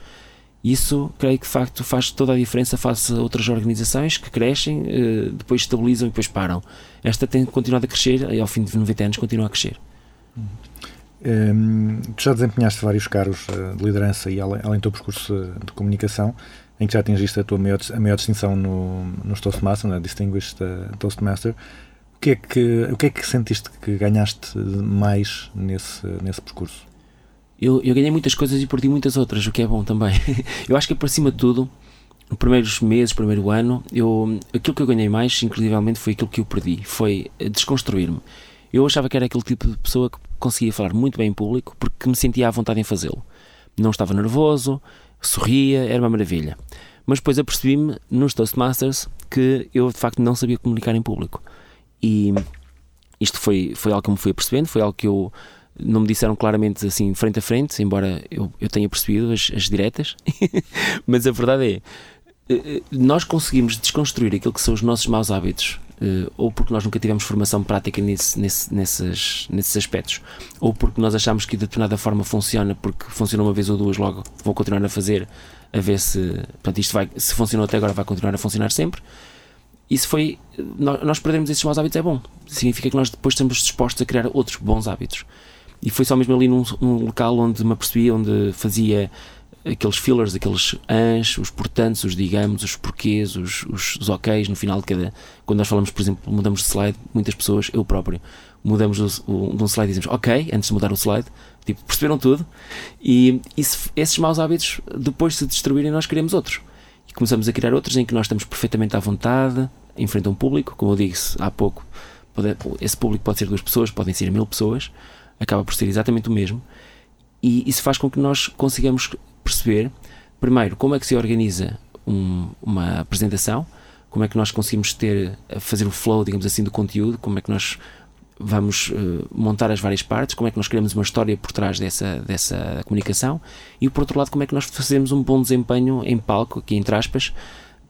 S2: Isso, creio que de facto faz toda a diferença face a outras organizações que crescem, eh, depois estabilizam e depois param. Esta tem continuado a crescer e ao fim de 90 anos continua a crescer.
S1: Hum, tu já desempenhaste vários cargos eh, de liderança e além, além do teu percurso eh, de comunicação, em que já atingiste a tua maior, a maior distinção no, nos Toastmasters, na Distinguished Toastmaster. O que, é que, o que é que sentiste que ganhaste mais nesse, nesse percurso?
S2: Eu, eu ganhei muitas coisas e perdi muitas outras, o que é bom também. eu acho que por cima de tudo, nos primeiros meses, primeiro ano, eu, aquilo que eu ganhei mais, inclusivelmente, foi aquilo que eu perdi, foi eh, desconstruir-me. Eu achava que era aquele tipo de pessoa que conseguia falar muito bem em público porque me sentia à vontade em fazê-lo. Não estava nervoso, sorria, era uma maravilha. Mas depois apercebi-me nos Toastmasters que eu de facto não sabia comunicar em público. E isto foi, foi algo que me fui apercebendo, foi algo que eu não me disseram claramente assim frente a frente, embora eu, eu tenha percebido as, as diretas, mas a verdade é eh, nós conseguimos desconstruir aquilo que são os nossos maus hábitos, eh, ou porque nós nunca tivemos formação prática nesse, nesse, nessas, nesses aspectos, ou porque nós achamos que de determinada forma funciona, porque funcionou uma vez ou duas, logo vou continuar a fazer, a ver se portanto, isto vai, se funcionou até agora, vai continuar a funcionar sempre. isso foi. Nós, nós perdermos esses maus hábitos é bom. Significa que nós depois estamos dispostos a criar outros bons hábitos. E foi só mesmo ali num, num local onde me apercebi, onde fazia aqueles fillers, aqueles ans, os portantos, os digamos, os porquês, os, os, os oks no final de cada. Quando nós falamos, por exemplo, mudamos de slide, muitas pessoas, eu próprio, mudamos o, de um slide e dizemos ok, antes de mudar o slide, tipo, perceberam tudo. E esses maus hábitos, depois de se destruírem, nós queremos outros. E começamos a criar outros em que nós estamos perfeitamente à vontade, em frente a um público, como eu disse há pouco, pode- esse público pode ser duas pessoas, podem ser mil pessoas, acaba por ser exatamente o mesmo. E isso faz com que nós consigamos perceber, primeiro, como é que se organiza um- uma apresentação, como é que nós conseguimos ter, a fazer o flow, digamos assim, do conteúdo, como é que nós vamos eh, montar as várias partes, como é que nós criamos uma história por trás dessa, dessa comunicação e, por outro lado, como é que nós fazemos um bom desempenho em palco, aqui entre aspas,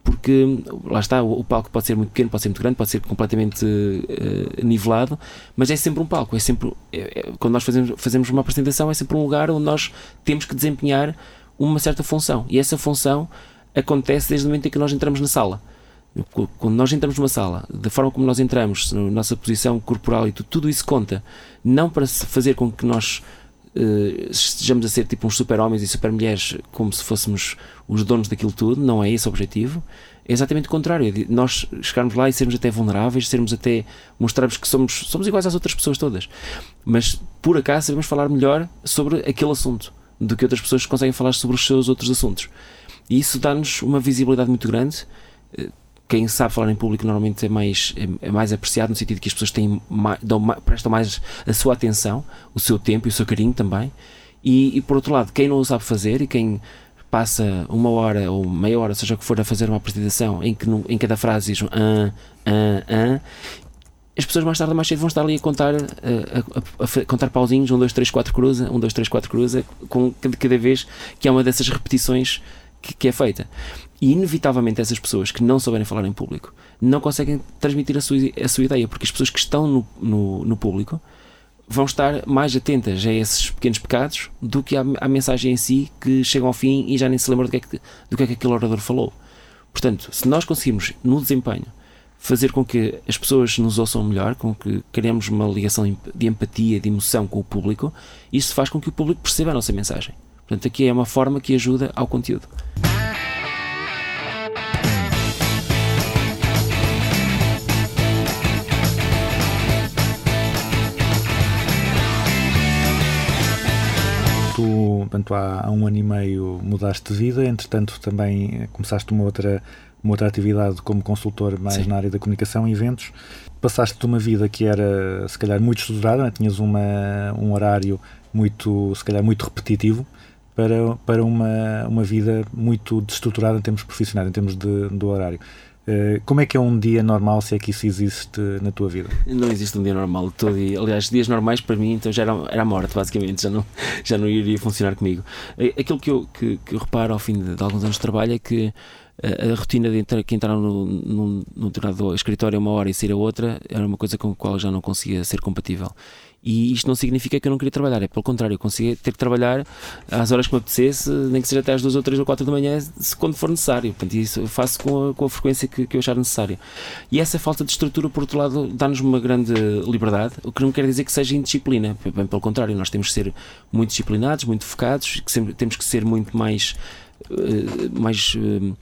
S2: porque lá está, o, o palco pode ser muito pequeno, pode ser muito grande, pode ser completamente eh, nivelado, mas é sempre um palco, é sempre é- é- quando nós fazemos, fazemos uma apresentação é sempre um lugar onde nós temos que desempenhar uma certa função e essa função acontece desde o momento em que nós entramos na sala. Qu- Quando nós entramos numa sala, da forma como nós entramos, nossa posição corporal e tudo, tudo isso conta, não para fazer com que nós eh, estejamos a ser tipo uns super-homens e super-mulheres como se fôssemos os donos daquilo tudo, não é esse o objetivo. É exatamente o contrário, é nós chegarmos lá e sermos até vulneráveis, sermos até mostrarmos que somos, somos iguais às outras pessoas todas, mas por acaso sabemos falar melhor sobre aquele assunto do que outras pessoas conseguem falar sobre os seus outros assuntos. E isso dá-nos uma visibilidade muito grande. Eh, Quem sabe falar em público normalmente é mais, é, é mais apreciado no sentido que as pessoas têm dão prestam mais a sua atenção, o seu tempo e o seu carinho também. E, e por outro lado, quem não o sabe fazer e quem passa uma hora ou meia hora, seja o que for, a fazer uma apresentação em que no- em cada frase diz um ah, ah, ah, as pessoas mais tarde ou mais cedo vão estar ali a contar, a, a- a fa- contar pauzinhos, 1, 2, 3, 4 cruza, 1, 2, 3, 4 cruza, com cada, vez que há uma dessas repetições que, que é feita. E inevitavelmente essas pessoas que não souberem falar em público não conseguem transmitir a sua, a sua ideia, porque as pessoas que estão no, no, no público vão estar mais atentas a esses pequenos pecados do que à, à mensagem em si, que chegam ao fim e já nem se lembram do que é que, do que, é que aquele orador falou. Portanto, se nós conseguirmos, no desempenho, fazer com que as pessoas nos ouçam melhor, com que criemos uma ligação de empatia, de emoção com o público, isso faz com que o público perceba a nossa mensagem. Portanto, aqui é uma forma que ajuda ao conteúdo.
S1: Tu, portanto, há, há um ano e meio mudaste de vida, entretanto também eh, começaste uma outra, uma outra atividade como consultor mais
S2: Sim.
S1: na área da comunicação e eventos. Passaste de uma vida que era, se calhar, muito estruturada, né? tinhas uma, um horário muito, se calhar, muito repetitivo, para, para uma, uma vida muito destruturada em termos profissionais, em termos de, do horário. Eh, Como é que é um dia normal, se é que isso existe na tua vida?
S2: Não existe um dia normal todo dia. Aliás, dias normais para mim então já era, era a morte, basicamente, já não, já não iria funcionar comigo. Eh, Aquilo que eu, que, que eu reparo ao fim de, de alguns anos de trabalho é que a, a rotina de entrar, que entraram no, no, no determinado escritório uma hora e sair a outra era uma coisa com a qual já não conseguia ser compatível. E isto não significa que eu não queria trabalhar, é pelo contrário, eu conseguia ter que trabalhar às horas que me apetecesse, nem que seja até às duas ou três ou quatro da manhã, se quando for necessário. Portanto, isso eu faço com a, com a frequência que, que eu achar necessária. E essa falta de estrutura, por outro lado, dá-nos uma grande liberdade, o que não quer dizer que seja indisciplina. Bem pelo contrário, nós temos que ser muito disciplinados, muito focados, que sempre, temos que ser muito mais. eh, mais eh,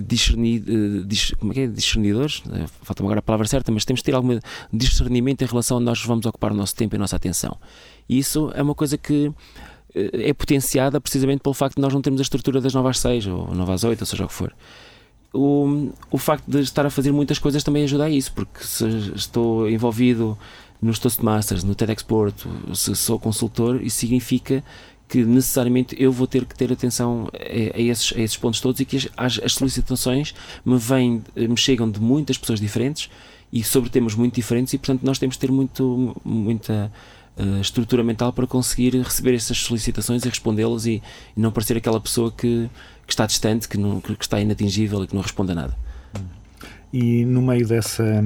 S2: discerni, eh, dis- como é que é? discernidores, Eh, falta-me agora a palavra certa, mas temos que ter algum discernimento em relação a nós vamos ocupar o nosso tempo e a nossa atenção. E isso é uma coisa que eh, é potenciada precisamente pelo facto de nós não termos a estrutura das 9 às 6 ou 9 às 8, ou seja o que for. O, o facto de estar a fazer muitas coisas também ajuda a isso, porque se estou envolvido nos Toastmasters, no TEDx Porto, se sou consultor, isso significa que necessariamente eu vou ter que ter atenção a, a esses, a esses pontos todos e que as, as- solicitações me vêm, me chegam de muitas pessoas diferentes e sobre temas muito diferentes e portanto nós temos que ter muito, muita eh, estrutura mental para conseguir receber essas solicitações e respondê-las e, e não parecer aquela pessoa que, que está distante, que, não, que está inatingível e que não responde a nada.
S1: E no meio dessa,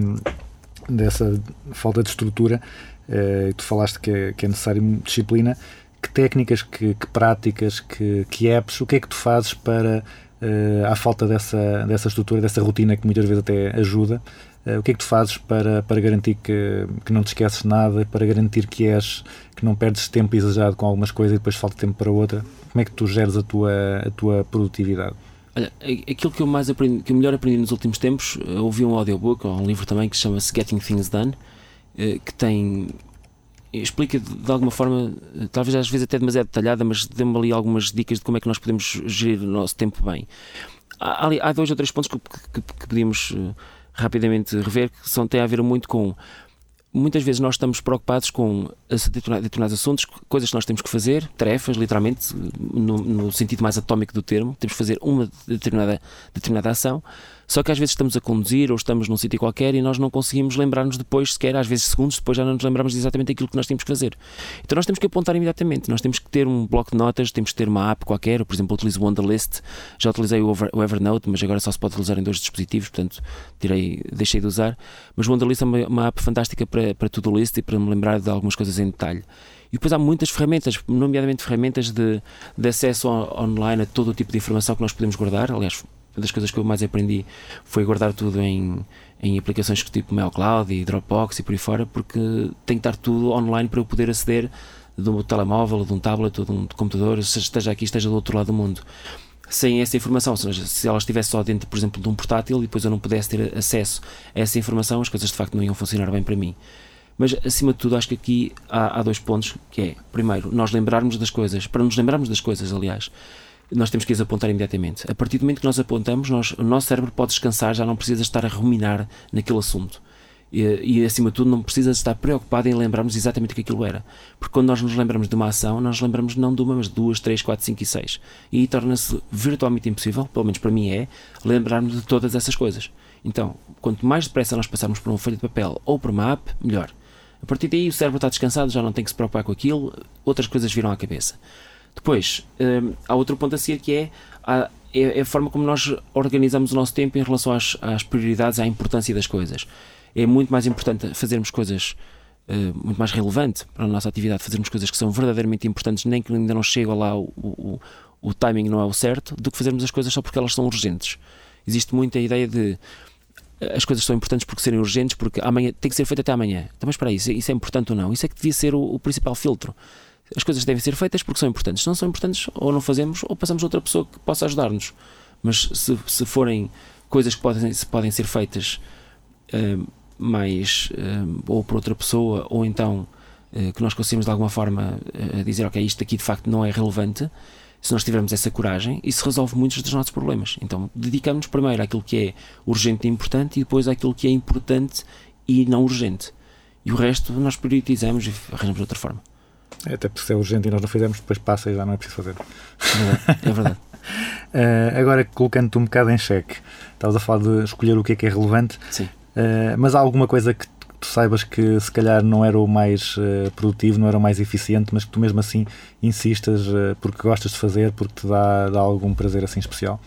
S1: dessa falta de estrutura, eh, tu falaste que é, que é necessário disciplina. Que técnicas, que, que práticas, que, que apps, o que é que tu fazes para eh, à falta dessa, dessa estrutura, dessa rotina que muitas vezes até ajuda. Eh, o que é que tu fazes para, para garantir que, que não te esqueces nada, para garantir que és, que não perdes tempo exagerado com algumas coisas e depois falta tempo para outra? Como é que tu geres a tua, a tua produtividade?
S2: Olha, aquilo que eu mais aprendi, que eu melhor aprendi nos últimos tempos, eu ouvi um audiobook ou um livro também que chama-se Getting Things Done, eh, que tem explica de, alguma forma, eh, talvez às vezes até demasiado detalhada, mas dê-me ali algumas dicas de como é que nós podemos gerir o nosso tempo bem. Há, há dois ou três pontos que, que, que podíamos eh, rapidamente rever que são, têm a ver muito com muitas vezes nós estamos preocupados com determinados assuntos, coisas que nós temos que fazer, tarefas, literalmente, no, no sentido mais atómico do termo, temos que fazer uma determinada, determinada ação, só que às vezes estamos a conduzir ou estamos num sítio qualquer e nós não conseguimos lembrar-nos depois, sequer, às vezes segundos depois já não nos lembramos de exatamente aquilo que nós temos que fazer. Então nós temos que apontar imediatamente, nós temos que ter um bloco de notas, temos que ter uma app qualquer, por exemplo, utilizo o Wonderlist, já utilizei o, Evernote, mas agora só se pode utilizar em dois dispositivos, portanto tirei, deixei de usar, mas o Wonderlist é uma, uma app fantástica para, para to-do list e para me lembrar de algumas coisas em detalhe. E depois há muitas ferramentas, nomeadamente ferramentas de, de acesso on- online a todo o tipo de informação que nós podemos guardar. Aliás, uma das coisas que eu mais aprendi foi guardar tudo em, em aplicações tipo MailCloud e Dropbox e por aí fora, porque tem que estar tudo online para eu poder aceder de um telemóvel, de um tablet ou de um computador, seja esteja aqui, esteja do outro lado do mundo. Sem essa informação, se ela estivesse só dentro, por exemplo, de um portátil e depois eu não pudesse ter acesso a essa informação, as coisas de facto não iam funcionar bem para mim. Mas, acima de tudo, acho que aqui há, há dois pontos, que é, primeiro, nós lembrarmos das coisas, para nos lembrarmos das coisas, aliás, nós temos que as apontar imediatamente. A partir do momento que nós apontamos, nós, o nosso cérebro pode descansar, já não precisa estar a ruminar naquele assunto. E, e, acima de tudo, não precisa estar preocupado em lembrarmos exatamente o que aquilo era. Porque quando nós nos lembramos de uma ação, nós nos lembramos não de uma, mas de duas, três, quatro, cinco e seis. E aí torna-se virtualmente impossível, pelo menos para mim é, lembrarmos de todas essas coisas. Então, quanto mais depressa nós passarmos por uma folha de papel ou por uma app, melhor. A partir daí o cérebro está descansado, já não tem que se preocupar com aquilo, outras coisas viram à cabeça. Depois, hum, há outro ponto a seguir que é a, é a forma como nós organizamos o nosso tempo em relação às, às prioridades, à importância das coisas. É muito mais importante fazermos coisas uh, muito mais relevante para a nossa atividade, fazermos coisas que são verdadeiramente importantes, nem que ainda não chega lá o, o, o timing não é o certo, do que fazermos as coisas só porque elas são urgentes. Existe muita ideia de as coisas são importantes porque serem urgentes, porque amanhã tem que ser feito até amanhã. Então, mas aí, isso, isso é importante ou não? Isso é que devia ser o, o principal filtro. As coisas devem ser feitas porque são importantes. Se não são importantes, ou não fazemos, ou passamos a outra pessoa que possa ajudar-nos. Mas se, se forem coisas que podem, se podem ser feitas uh, mais uh, ou por outra pessoa, ou então uh, que nós conseguimos de alguma forma dizer, ok, isto aqui de facto não é relevante, se nós tivermos essa coragem, isso resolve muitos dos nossos problemas. Então, dedicamos-nos primeiro àquilo que é urgente e importante e depois àquilo que é importante e não urgente. E o resto nós priorizamos e arranjamos de outra forma.
S1: É, até porque se é urgente e nós não fizermos, depois passa e já não é preciso fazer.
S2: É verdade.
S1: uh, agora, colocando-te um bocado em xeque, estavas a falar de escolher o que é que é relevante,
S2: Sim.
S1: Uh, mas há alguma coisa que tu saibas que se calhar não era o mais uh, produtivo, não era o mais eficiente, mas que tu mesmo assim insistas porque gostas de fazer, porque te dá, dá algum prazer assim especial?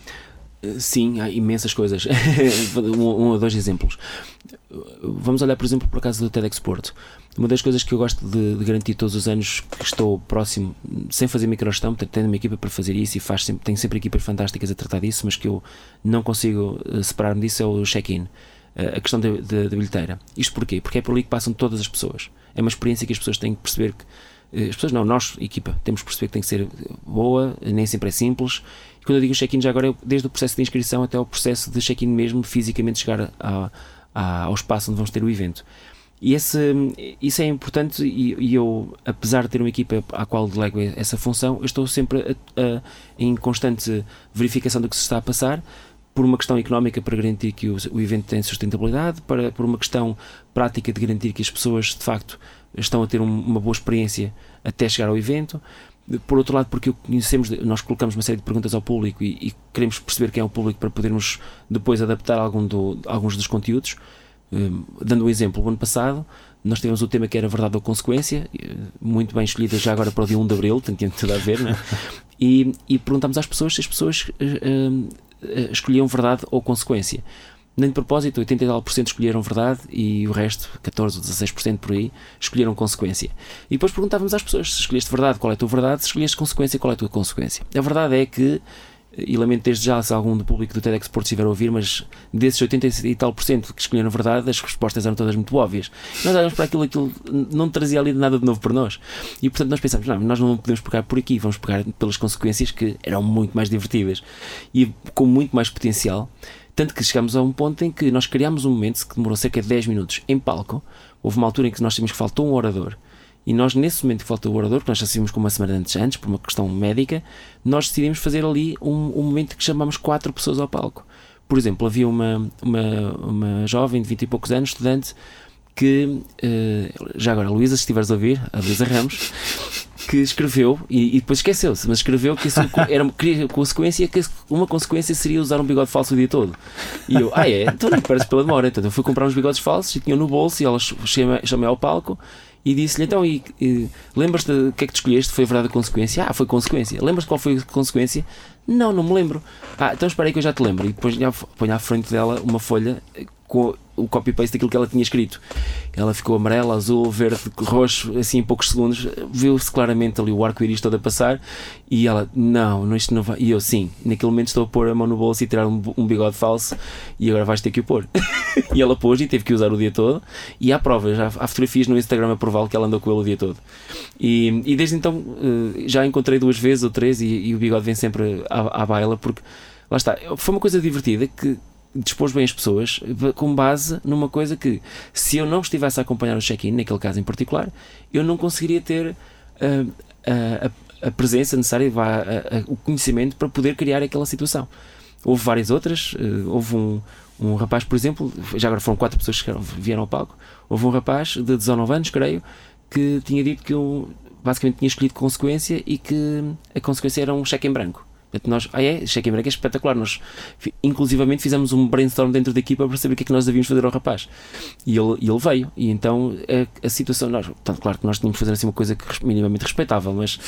S2: Sim, há imensas coisas. um, um ou dois exemplos. Vamos olhar, por exemplo, para o caso do TEDx Porto. Uma das coisas que eu gosto de, de, garantir todos os anos que estou próximo, sem fazer microgestão, portanto, tendo uma equipa para fazer isso e faz sempre, tenho sempre equipas fantásticas a tratar disso, mas que eu não consigo separar-me disso, é o check-in. A questão da bilheteira. Isto porquê? Porque é por ali que passam todas as pessoas. É uma experiência que as pessoas têm que perceber que. As pessoas não, nós, equipa, temos que perceber que tem que ser boa, nem sempre é simples. Quando eu digo check-in, já agora é desde o processo de inscrição até o processo de check-in mesmo, fisicamente chegar a, a, ao espaço onde vamos ter o evento. E esse, isso é importante e, e, eu, apesar de ter uma equipa à qual delego essa função, eu estou sempre a, a, em constante verificação do que se está a passar, por uma questão económica para garantir que o, o evento tem sustentabilidade, para, por uma questão prática de garantir que as pessoas de facto estão a ter um, uma boa experiência até chegar ao evento. Por outro lado, porque conhecemos, nós colocamos uma série de perguntas ao público e, e queremos perceber quem é o público para podermos depois adaptar algum do, alguns dos conteúdos. Um, dando um exemplo, o ano passado nós tivemos o tema que era verdade ou consequência, muito bem escolhido já agora para o dia 1 de Abril, tem tudo a ver, né? e, e perguntámos às pessoas se as pessoas uh, uh, escolhiam verdade ou consequência. Nem de propósito, 80 e tal por cento escolheram verdade e o resto, 14 ou 16% por aí, escolheram consequência. E depois perguntávamos às pessoas: se escolheste verdade, qual é a tua verdade? Se escolheste consequência, qual é a tua consequência? A verdade é que e lamento desde já se algum do público do TEDx Sport estiver a ouvir, mas desses 80 e tal por cento que escolheram verdade, as respostas eram todas muito óbvias. Nós olhamos para aquilo, aquilo não trazia ali nada de novo para nós. E portanto nós pensámos, não, nós não podemos pegar por aqui, vamos pegar pelas consequências que eram muito mais divertidas e com muito mais potencial. Tanto que chegámos a um ponto em que nós criámos um momento que demorou cerca de 10 minutos em palco. Houve uma altura em que nós tínhamos que faltou um orador. E nós, nesse momento que faltou o orador, que nós já sabíamos com uma semana antes, antes, por uma questão médica, nós decidimos fazer ali um, um momento que chamámos quatro pessoas ao palco. Por exemplo, havia uma, uma, uma jovem de 20 e poucos anos, estudante, que, eh, já agora, Luísa, se estiveres a ouvir, a Luísa Ramos, que escreveu, e, e depois esqueceu-se, mas escreveu que isso era consequência, que uma consequência seria usar um bigode falso o dia todo. E eu, ah é? Então não pela demora. Então eu fui comprar uns bigodes falsos e tinha no bolso e ela chamei, ao palco e disse-lhe então, e, e lembras-te o que é que tu escolheste? Foi a verdade a consequência? Ah, foi consequência. Lembras-te qual foi a consequência? Não, não me lembro. Ah, então espera aí que eu já te lembro. E depois ponho à frente dela uma folha com o copy-paste daquilo que ela tinha escrito. Ela ficou amarela, azul, verde, roxo, assim em poucos segundos. Viu-se claramente ali o arco-íris todo a passar e ela, não, isto não vai. E eu, sim, naquele momento estou a pôr a mão no bolso e tirar um, bigode falso e agora vais ter que o pôr. e ela pôs e teve que usar o dia todo. E há provas, há, fotografias no Instagram a provar que ela andou com ele o dia todo. E, e desde então eh, já encontrei duas vezes ou três e, e o bigode vem sempre à, à baila porque lá está, foi uma coisa divertida que dispôs bem as pessoas com base numa coisa que, se eu não estivesse a acompanhar o check-in, naquele caso em particular, eu não conseguiria ter uh, a, a, presença necessária, vá, a, o conhecimento para poder criar aquela situação. Houve várias outras, uh, houve um, um rapaz, por exemplo, já agora foram quatro pessoas que vieram ao palco, houve um rapaz de 19 anos, creio, que tinha dito que eu basicamente tinha escolhido consequência e que a consequência era um cheque em branco. Nós, ah é, cheque em branco é espetacular. Nós, inclusivamente, fizemos um brainstorm dentro da equipa para saber o que é que nós devíamos fazer ao rapaz. E ele, ele veio. E então a, a situação, nós, portanto, claro que nós tínhamos que fazer assim uma coisa que, minimamente respeitável, mas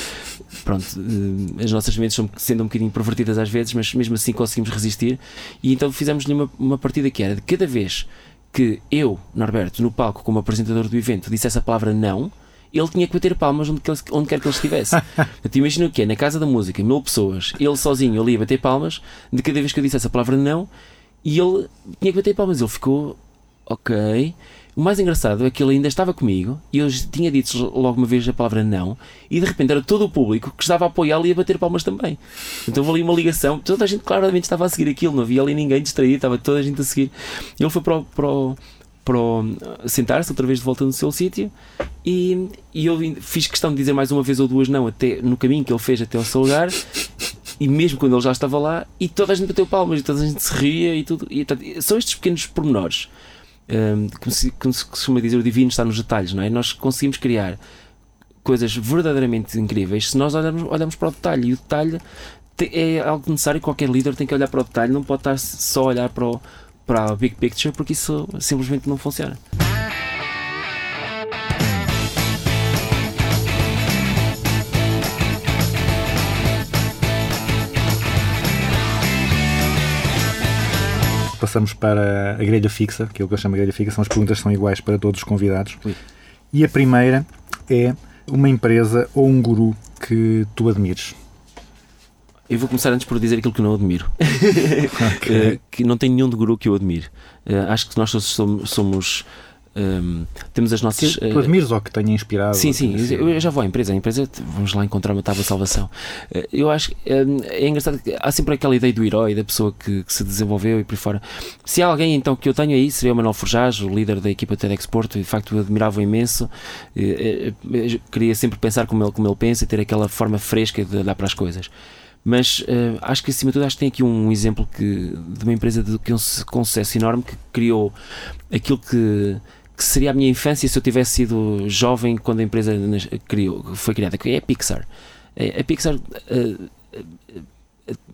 S2: pronto, eh, as nossas mentes são sendo um bocadinho pervertidas às vezes, mas mesmo assim conseguimos resistir. E então fizemos-lhe uma, uma partida que era de cada vez que eu, Norberto, no palco como apresentador do evento, dissesse a palavra não ele tinha que bater palmas onde, quer, onde quer que ele estivesse. te imagino o que é, na casa da música, mil pessoas, ele sozinho ali a bater palmas, de cada vez que eu dissesse a palavra não, e ele tinha que bater palmas. Ele ficou, ok. O mais engraçado é que ele ainda estava comigo e eu tinha dito logo uma vez a palavra não, e de repente era todo o público que estava a apoiá-lo e a bater palmas também. Então houve ali uma ligação, toda a gente claramente estava a seguir aquilo, não havia ali ninguém distraído, estava toda a gente a seguir. Ele foi para o, para o, para sentar-se outra vez de volta no seu sítio e, e eu fiz questão de dizer mais uma vez ou duas não até no caminho que ele fez até ao seu lugar e mesmo quando ele já estava lá e toda a gente bateu palmas e toda a gente se ria e tudo e, são estes pequenos pormenores um, como, se, como se costuma dizer o divino está nos detalhes não é? nós conseguimos criar coisas verdadeiramente incríveis se nós olharmos, olharmos para o detalhe e o detalhe é algo necessário qualquer líder tem que olhar para o detalhe não pode estar só a olhar para o para a big picture porque isso simplesmente não funciona.
S1: Passamos para a grelha fixa, aquilo que eu chamo de grelha fixa, são as perguntas que são iguais para todos os convidados. E a primeira é uma empresa ou um guru que tu admires.
S2: Eu vou começar antes por dizer aquilo que eu não admiro. Eh, que não tem nenhum de guru que eu admire. Uh, acho que nós somos. somos um, temos as nossas.
S1: Que tu admires ou que tenha inspirado?
S2: Sim, sim, eu já vou à empresa. A empresa, vamos lá encontrar uma tábua de salvação. Uh, eu acho que um, é engraçado que há sempre aquela ideia do herói, da pessoa que, que, se desenvolveu e por aí fora. Se há alguém então que eu tenho aí, seria o Manuel Forjage, o líder da equipa TEDx Porto. De facto, eu admirava imenso. Uh, queria sempre pensar como ele, como ele pensa e ter aquela forma fresca de olhar para as coisas. Mas uh, acho que acima de tudo acho que tem aqui um exemplo que, de uma empresa de, que um, com sucesso enorme que criou aquilo que, que seria a minha infância se eu tivesse sido jovem quando a empresa criou, foi criada, que é a Pixar. A Pixar, uh,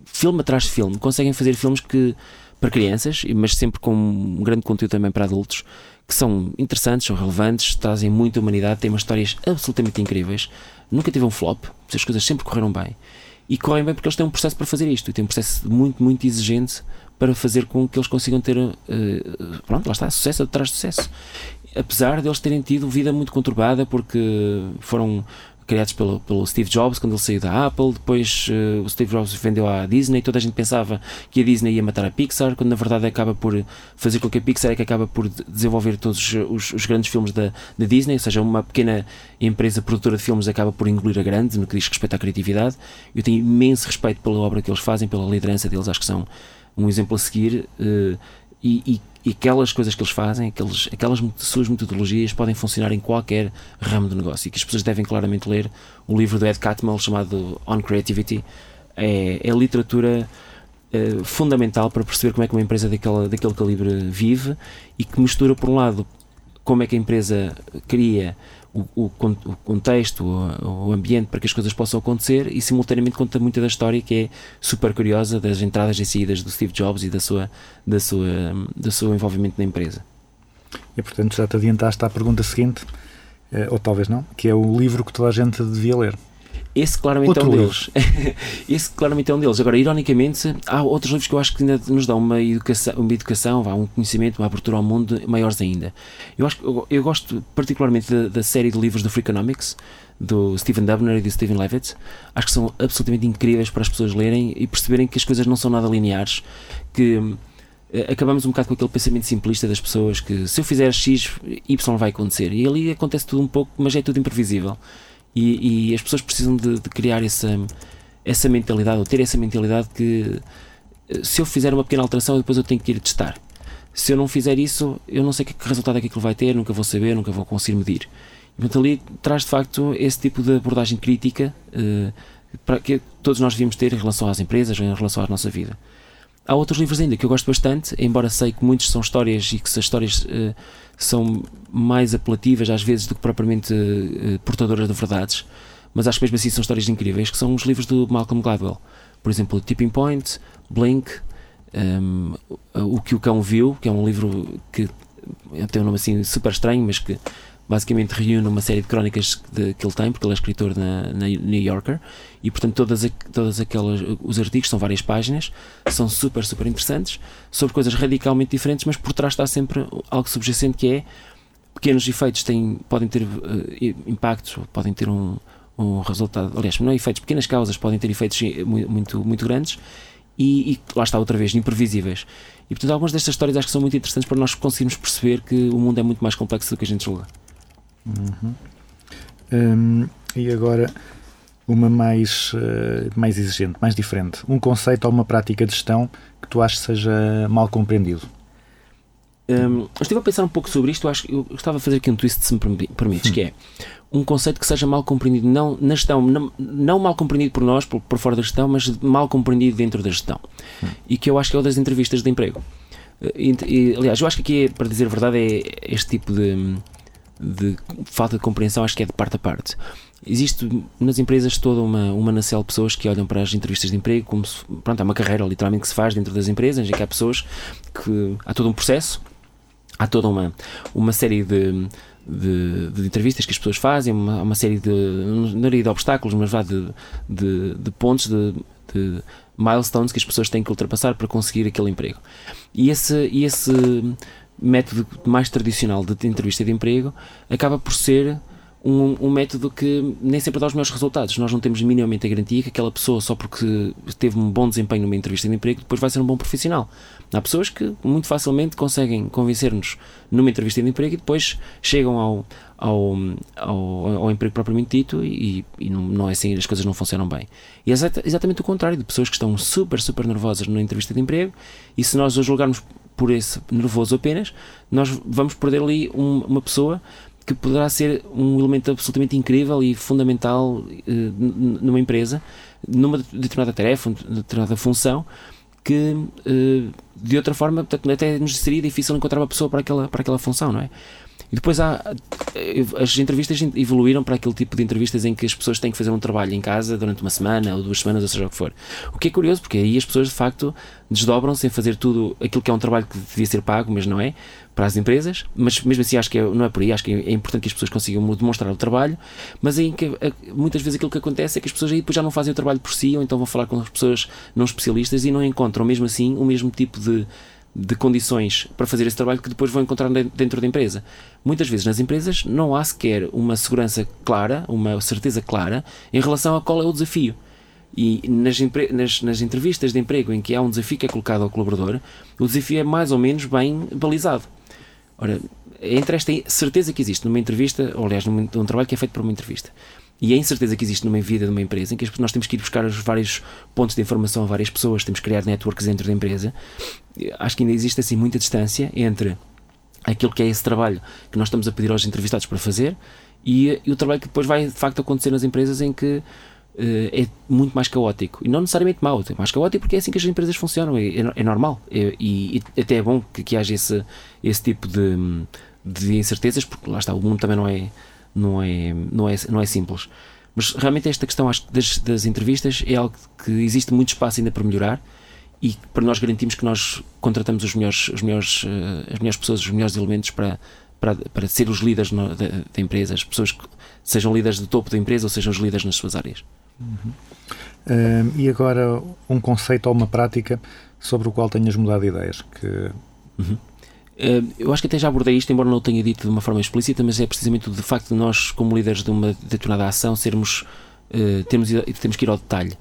S2: filme atrás de filme, conseguem fazer filmes que para crianças, mas sempre com um grande conteúdo também para adultos, que são interessantes, são relevantes, trazem muita humanidade, têm umas histórias absolutamente incríveis. Nunca tive um flop, as coisas sempre correram bem e correm bem porque eles têm um processo para fazer isto e têm um processo muito, muito exigente para fazer com que eles consigam ter, uh, pronto, lá está, sucesso atrás de sucesso. Apesar de eles terem tido vida muito conturbada porque foram criados pelo, pelo Steve Jobs quando ele saiu da Apple. Depois eh, o Steve Jobs vendeu à Disney. Toda a gente pensava que a Disney ia matar a Pixar, quando na verdade acaba por fazer com que a Pixar é que acaba por de- desenvolver todos os, os grandes filmes da, da Disney. Ou seja, uma pequena empresa produtora de filmes acaba por engolir a grande no que diz respeito à criatividade. Eu tenho imenso respeito pela obra que eles fazem, pela liderança deles. Acho que são um exemplo a seguir. eh, e, e- e aquelas coisas que eles fazem, aqueles, aquelas suas metodologias podem funcionar em qualquer ramo de negócio e que as pessoas devem claramente ler o livro do Ed Catmull chamado On Creativity. É, é literatura eh, fundamental para perceber como é que uma empresa daquela, daquele calibre vive e que mistura, por um lado, como é que a empresa cria o, o o contexto, o, o ambiente para que as coisas possam acontecer e simultaneamente conta muita da história que é super curiosa das entradas e saídas do Steve Jobs e da sua, da sua, do seu envolvimento na empresa.
S1: E portanto já te adiantaste à pergunta seguinte, eh, ou talvez não, que é o livro que toda a gente devia ler.
S2: Esse claramente
S1: Outro
S2: é um deles. Esse claramente é um deles. Agora, ironicamente, há outros livros que eu acho que ainda nos dão uma educação, uma educação um conhecimento, uma abertura ao mundo maiores ainda. Eu, acho, que- eu, eu gosto particularmente da, da série de livros do Freakonomics, do Stephen Dubner e do Stephen Levitt. Acho que são absolutamente incríveis para as pessoas lerem e perceberem que as coisas não são nada lineares, que eh, acabamos um bocado com aquele pensamento simplista das pessoas que se eu fizer X, Y vai acontecer. E ali acontece tudo um pouco, mas é tudo imprevisível. E, e as pessoas precisam de, de criar essa, essa mentalidade, ou ter essa mentalidade que eh, se eu fizer uma pequena alteração, depois eu tenho que ir testar. Se eu não fizer isso, eu não sei que, que resultado é que aquilo vai ter, nunca vou saber, nunca vou conseguir medir. Portanto, ali traz de facto esse tipo de abordagem crítica eh, para que todos nós devíamos ter em relação às empresas em relação à nossa vida. Há outros livros ainda que eu gosto bastante, embora sei que muitos são histórias e que essas histórias eh, são mais apelativas às vezes do que propriamente eh, portadoras de verdades, mas acho que mesmo assim são histórias incríveis, que são os livros do Malcolm Gladwell. Por exemplo, Tipping Point, Blink, um, O que o Cão Viu, que é um livro que tem um nome assim super estranho, mas que basicamente reúne uma série de crónicas de- que ele tem, porque ele é escritor na, na New Yorker, e portanto todas, todas aquelas, os artigos são várias páginas, são super, super interessantes, sobre coisas radicalmente diferentes, mas por trás está sempre algo subjacente que é pequenos efeitos têm, podem ter eh, impactos, podem ter um, um resultado, aliás, não é efeitos, pequenas causas podem ter efeitos eh, mu- muito, muito grandes e, e lá está outra vez, imprevisíveis. E portanto, algumas destas histórias acho que são muito interessantes para nós conseguirmos perceber que o mundo é muito mais complexo do que a gente julga.
S1: Hum, e agora uma mais, eh, mais exigente, mais diferente. Um conceito ou uma prática de gestão que tu achas seja mal compreendido.
S2: Hum, eu estive a pensar um pouco sobre isto. Eu acho eu gostava de fazer aqui um twist, se me permi- permites, que é um conceito que seja mal compreendido, não na gestão, não, não mal compreendido por nós, por, por fora da gestão, mas mal compreendido dentro da gestão. E que eu acho que é o das entrevistas de emprego. Eh, e- e, aliás, eu acho que aqui, é, para dizer a verdade, é este tipo de, de falta de compreensão, acho que é de parte a parte. Existe nas empresas toda uma, uma nacel de pessoas que olham para as entrevistas de emprego como se, pronto, é uma carreira literalmente que se faz dentro das empresas, em que há pessoas que há todo um processo há toda uma, uma série de, de, de entrevistas que as pessoas fazem, uma, uma série de, não diria de obstáculos, mas vá de, de, de pontos, de, de milestones que as pessoas têm que ultrapassar para conseguir aquele emprego. E esse, e esse método mais tradicional de entrevista de emprego acaba por ser um, um método que nem sempre dá os melhores resultados. Nós não temos minimamente a garantia que aquela pessoa, só porque teve um bom desempenho numa entrevista de emprego, depois vai ser um bom profissional. Há pessoas que muito facilmente conseguem convencer-nos numa entrevista de emprego e depois chegam ao, ao, ao, ao emprego propriamente dito e, e não, não é assim, as coisas não funcionam bem. E é exata- exatamente o contrário, de pessoas que estão super, super nervosas numa entrevista de emprego e se nós a julgarmos por esse nervoso apenas, nós vamos perder ali um- uma pessoa que poderá ser um elemento absolutamente incrível e fundamental eh, numa empresa, numa determinada tarefa, numa determinada função, que eh, de outra forma portanto, até nos seria difícil encontrar uma pessoa para aquela, para aquela função, não é? E depois há as entrevistas evoluíram para aquele tipo de entrevistas em que as pessoas têm que fazer um trabalho em casa durante uma semana ou duas semanas, ou seja o que for. O que é curioso, porque aí as pessoas de facto desdobram-se em fazer tudo aquilo que é um trabalho que devia ser pago, mas não é, para as empresas. Mas mesmo assim acho que é- não é por aí, acho que é importante que as pessoas consigam demonstrar o trabalho, mas aí que, eh, muitas vezes aquilo que acontece é que as pessoas aí depois já não fazem o trabalho por si, ou então vão falar com as pessoas não especialistas e não encontram mesmo assim o mesmo tipo de de condições para fazer esse trabalho que depois vão encontrar de- dentro da empresa. Muitas vezes nas empresas não há sequer uma segurança clara, uma certeza clara em relação a qual é o desafio. E nas, nas- nas entrevistas de emprego em que há um desafio que é colocado ao colaborador, o desafio é mais ou menos bem balizado. Ora, entre esta certeza que existe numa entrevista, ou aliás, num, num trabalho que é feito para uma entrevista, e a incerteza que existe numa vida de uma empresa, em que nós temos que ir buscar os vários pontos de informação a várias pessoas, temos que criar networks dentro da empresa, acho que ainda existe assim muita distância entre aquilo que é esse trabalho que nós estamos a pedir aos entrevistados para fazer e, e o trabalho que depois vai de facto acontecer nas empresas em que eh, é muito mais caótico. E não necessariamente mau, é mais caótico porque é assim que as empresas funcionam, é, é, é normal. É- e, e até é bom que, que haja esse, esse tipo de, de incertezas porque lá está, o mundo também não é, não é, não é, não é simples. Mas realmente esta questão acho das, das entrevistas é algo que existe muito espaço ainda para melhorar e para nós garantimos que nós contratamos os melhores, os melhores, eh, as melhores pessoas, os melhores elementos para, para, para ser os líderes no- da, da empresa, as pessoas que sejam líderes do topo da empresa ou sejam os líderes nas suas áreas.
S1: Ahm, e agora um conceito ou uma prática sobre o qual tenhas mudado de ideias. Que,
S2: Eh, Eu acho que até já abordei isto, embora não o tenha dito de uma forma explícita, mas é precisamente o de facto de nós, como líderes de uma determinada ação, sermos, eh, temos, temos que ir ao detalhe.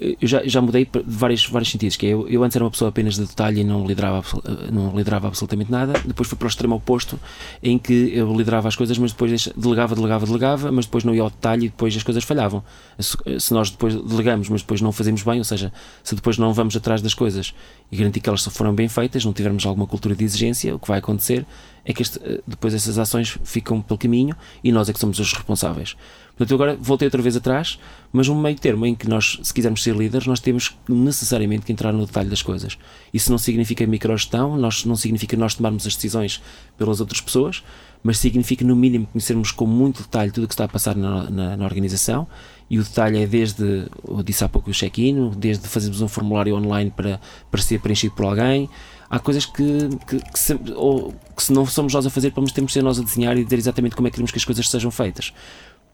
S2: Eh, Eu já, já mudei de vários, vários sentidos, que é, eu, eu antes era uma pessoa apenas de detalhe e não liderava, eh, não liderava absolutamente nada, depois fui para o extremo oposto, em que eu liderava as coisas, mas depois delegava, delegava, delegava, mas depois não ia ao detalhe e depois as coisas falhavam. Se, se nós depois delegamos, mas depois não fazemos bem, ou seja, se depois não vamos atrás das coisas e garantir que elas foram bem feitas, não tivermos alguma cultura de exigência, o que vai acontecer é que este- eh, depois essas ações ficam pelo caminho e nós é que somos os responsáveis. Portanto, eu agora voltei outra vez atrás, mas um meio termo em que nós, se quisermos ser líderes, nós temos necessariamente que entrar no detalhe das coisas. Isso não significa microgestão, nós, não significa nós tomarmos as decisões pelas outras pessoas, mas significa, no mínimo, conhecermos com muito detalhe tudo o que está a passar na, na- na organização. E o detalhe é desde, eu disse há pouco o check-in, desde fazermos um formulário online para, para ser preenchido por alguém. Há coisas que, que, que se, ou, que se não somos nós a fazer, vamos temos que ser nós a desenhar e dizer exatamente como é que queremos que as coisas sejam feitas.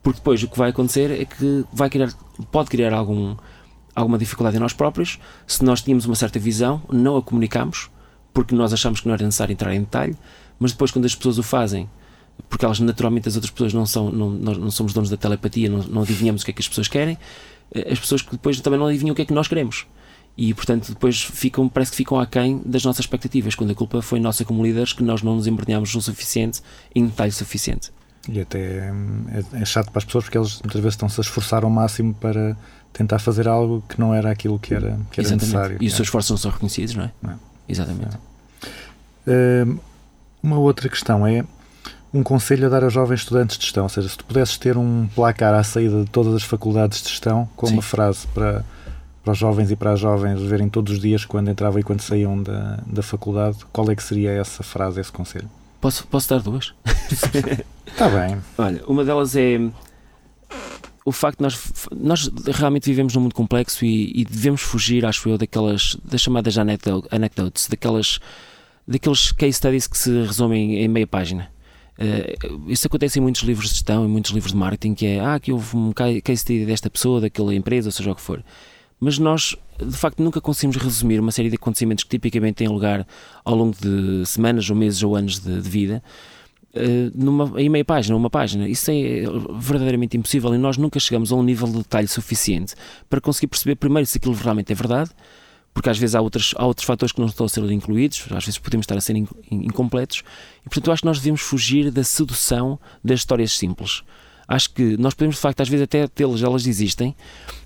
S2: Porque depois o que vai acontecer é que vai criar, pode criar algum, alguma dificuldade em nós próprios. Se nós tínhamos uma certa visão, não a comunicamos, porque nós achamos que não era necessário entrar em detalhe, mas depois quando as pessoas o fazem, porque elas naturalmente as outras pessoas não são, não, nós não somos donos da telepatia, não, não adivinhamos o que é que as pessoas querem, eh, as pessoas que depois também não adivinham o que é que nós queremos. E portanto depois ficam, parece que ficam aquém das nossas expectativas, quando a culpa foi nossa como líderes que nós não nos embrenhámos o suficiente em detalhe suficiente.
S1: E até hum, é, é chato para as pessoas porque eles muitas vezes estão-se a esforçar ao máximo para tentar fazer algo que não era aquilo que era, que era
S2: Exatamente.
S1: necessário.
S2: E os seus esforços não são reconhecidos, não é?
S1: Não.
S2: Exatamente.
S1: Hum, uma outra questão é um conselho a dar aos jovens estudantes de gestão, ou seja, se tu pudesses ter um placar à saída de todas as faculdades de gestão com
S2: Sim.
S1: uma frase para, para os jovens e para as jovens verem todos os dias quando entravam e quando saíam da, da faculdade, qual é que seria essa frase, esse conselho?
S2: Posso, posso dar duas?
S1: Está bem,
S2: Olha, uma delas é o facto de nós, nós realmente vivemos num mundo complexo e, e devemos fugir, acho eu, daquelas das chamadas anecdo- anecdotes, daquelas daqueles case studies que se resumem em meia página. Eh, isso acontece em muitos livros de gestão, em muitos livros de marketing, que é ah, aqui houve um ca- case study desta pessoa, daquela empresa, ou seja o que for. Mas nós, de facto, nunca conseguimos resumir uma série de acontecimentos que tipicamente têm lugar ao longo de semanas ou meses ou anos de, de vida eh, numa, em meia página, uma página. Isso é verdadeiramente impossível e nós nunca chegamos a um nível de detalhe suficiente para conseguir perceber primeiro se aquilo realmente é verdade, porque às vezes há outros, há outros fatores que não estão a ser incluídos, às vezes podemos estar a ser in- incompletos, e portanto eu acho que nós devemos fugir da sedução das histórias simples. Acho que nós podemos, de facto, às vezes até tê-las, elas existem,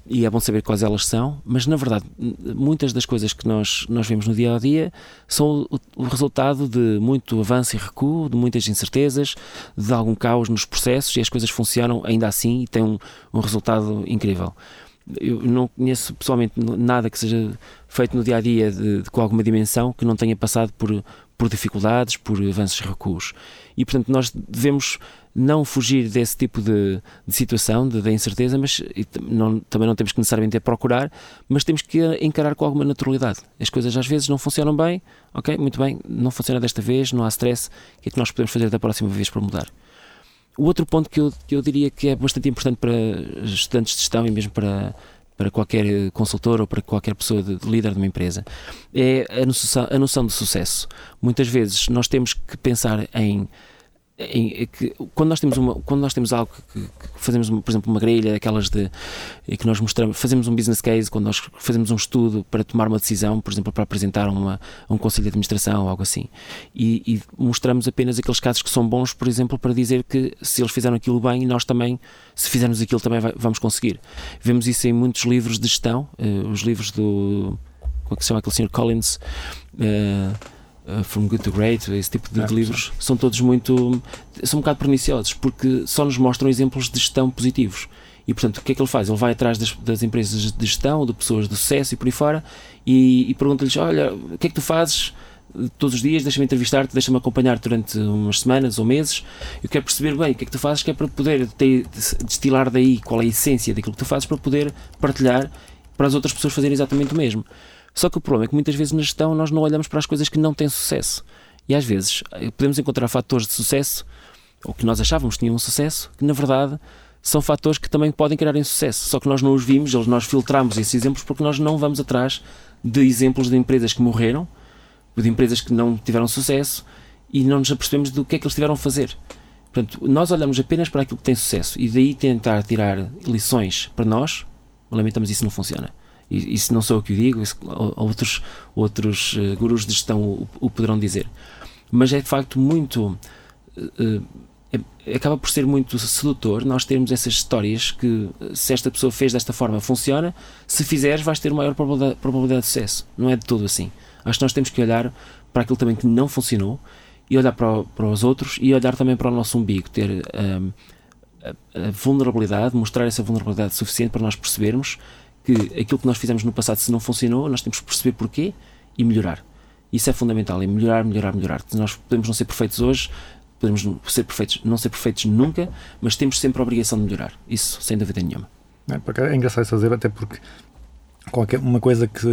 S2: e é bom saber quais elas são, mas na verdade, muitas das coisas que nós, nós vemos no dia a dia são o, o resultado de muito avanço e recuo, de muitas incertezas, de algum caos nos processos, e as coisas funcionam ainda assim e têm um, um resultado incrível. Eu não conheço pessoalmente nada que seja feito no dia a dia de, de- com alguma dimensão que não tenha passado por, por dificuldades, por avanços recuos. E portanto, nós devemos não fugir desse tipo de, de situação, de, da incerteza, mas não- também não temos que necessariamente procurar, mas temos que encarar com alguma naturalidade. As coisas às vezes não funcionam bem, ok, muito bem, não funciona desta vez, não há stress, o que é que nós podemos fazer da próxima vez para mudar? O outro ponto que eu, que eu diria que é bastante importante para estudantes de gestão e mesmo para, para qualquer eh, consultor ou para qualquer pessoa de, de líder de uma empresa, é a noção, a noção de sucesso. Muitas vezes nós temos que pensar em em- é que quando nós temos uma, quando nós temos algo que, que fazemos por exemplo uma grelha daquelas de e que nós mostramos fazemos um business case quando nós fazemos um estudo para tomar uma decisão por exemplo para apresentar uma, um conselho de administração ou algo assim e, e mostramos apenas aqueles casos que são bons por exemplo para dizer que se eles fizeram aquilo bem nós também se fizermos aquilo também vai- vamos conseguir. Vemos isso em muitos livros de gestão eh, os livros do como é que se chama aquele senhor Collins? Eh, eh, From Good to Great, esse tipo de, de livros, são todos muito. são um bocado perniciosos, porque só nos mostram exemplos de gestão positivos. E portanto, o que é que ele faz? Ele vai atrás das, das empresas de gestão, de pessoas de sucesso e por aí fora, e, e pergunta-lhes: Olha, o que é que tu fazes eh, todos os dias? Deixa-me entrevistar-te, deixa-me acompanhar durante umas semanas ou meses. Eu quero perceber bem o que é que tu fazes, que é para poder ter, destilar daí qual é a essência daquilo que tu fazes, para poder partilhar para as outras pessoas fazerem exatamente o mesmo. Só que o problema é que muitas vezes na gestão nós não olhamos para as coisas que não têm sucesso. E às vezes eh, podemos encontrar fatores de sucesso, ou que nós achávamos que tinham um sucesso, que na verdade são fatores que também podem criar insucesso. Só que nós não os vimos, nós filtramos esses exemplos porque nós não vamos atrás de exemplos de empresas que morreram, de empresas que não tiveram sucesso e não nos apercebemos do que é que eles tiveram a fazer. Portanto, nós olhamos apenas para aquilo que tem sucesso e daí tentar tirar lições para nós, lamentamos isso não funciona. E isso não sou eu que o digo, isso outros, outros eh, gurus de gestão o, o poderão dizer. Mas é de facto muito. eh, é- acaba por ser muito sedutor nós termos essas histórias que, eh, se esta pessoa fez desta forma, funciona, se fizeres, vais ter maior probabilidade, probabilidade de sucesso. Não é de todo assim. Acho que nós temos que olhar para aquilo também que não funcionou e olhar para, para os outros e olhar também para o nosso umbigo, ter a, a vulnerabilidade, mostrar essa vulnerabilidade suficiente para nós percebermos que aquilo que nós fizemos no passado, se não funcionou, nós temos que perceber porquê e melhorar. Isso é fundamental, é melhorar, melhorar, melhorar. Nós podemos não ser perfeitos hoje, podemos ser perfeitos, não ser perfeitos nunca, mas temos sempre a obrigação de melhorar. Isso, sem dúvida nenhuma.
S1: É, porque é engraçado isso dizer, até porque qualquer uma coisa que,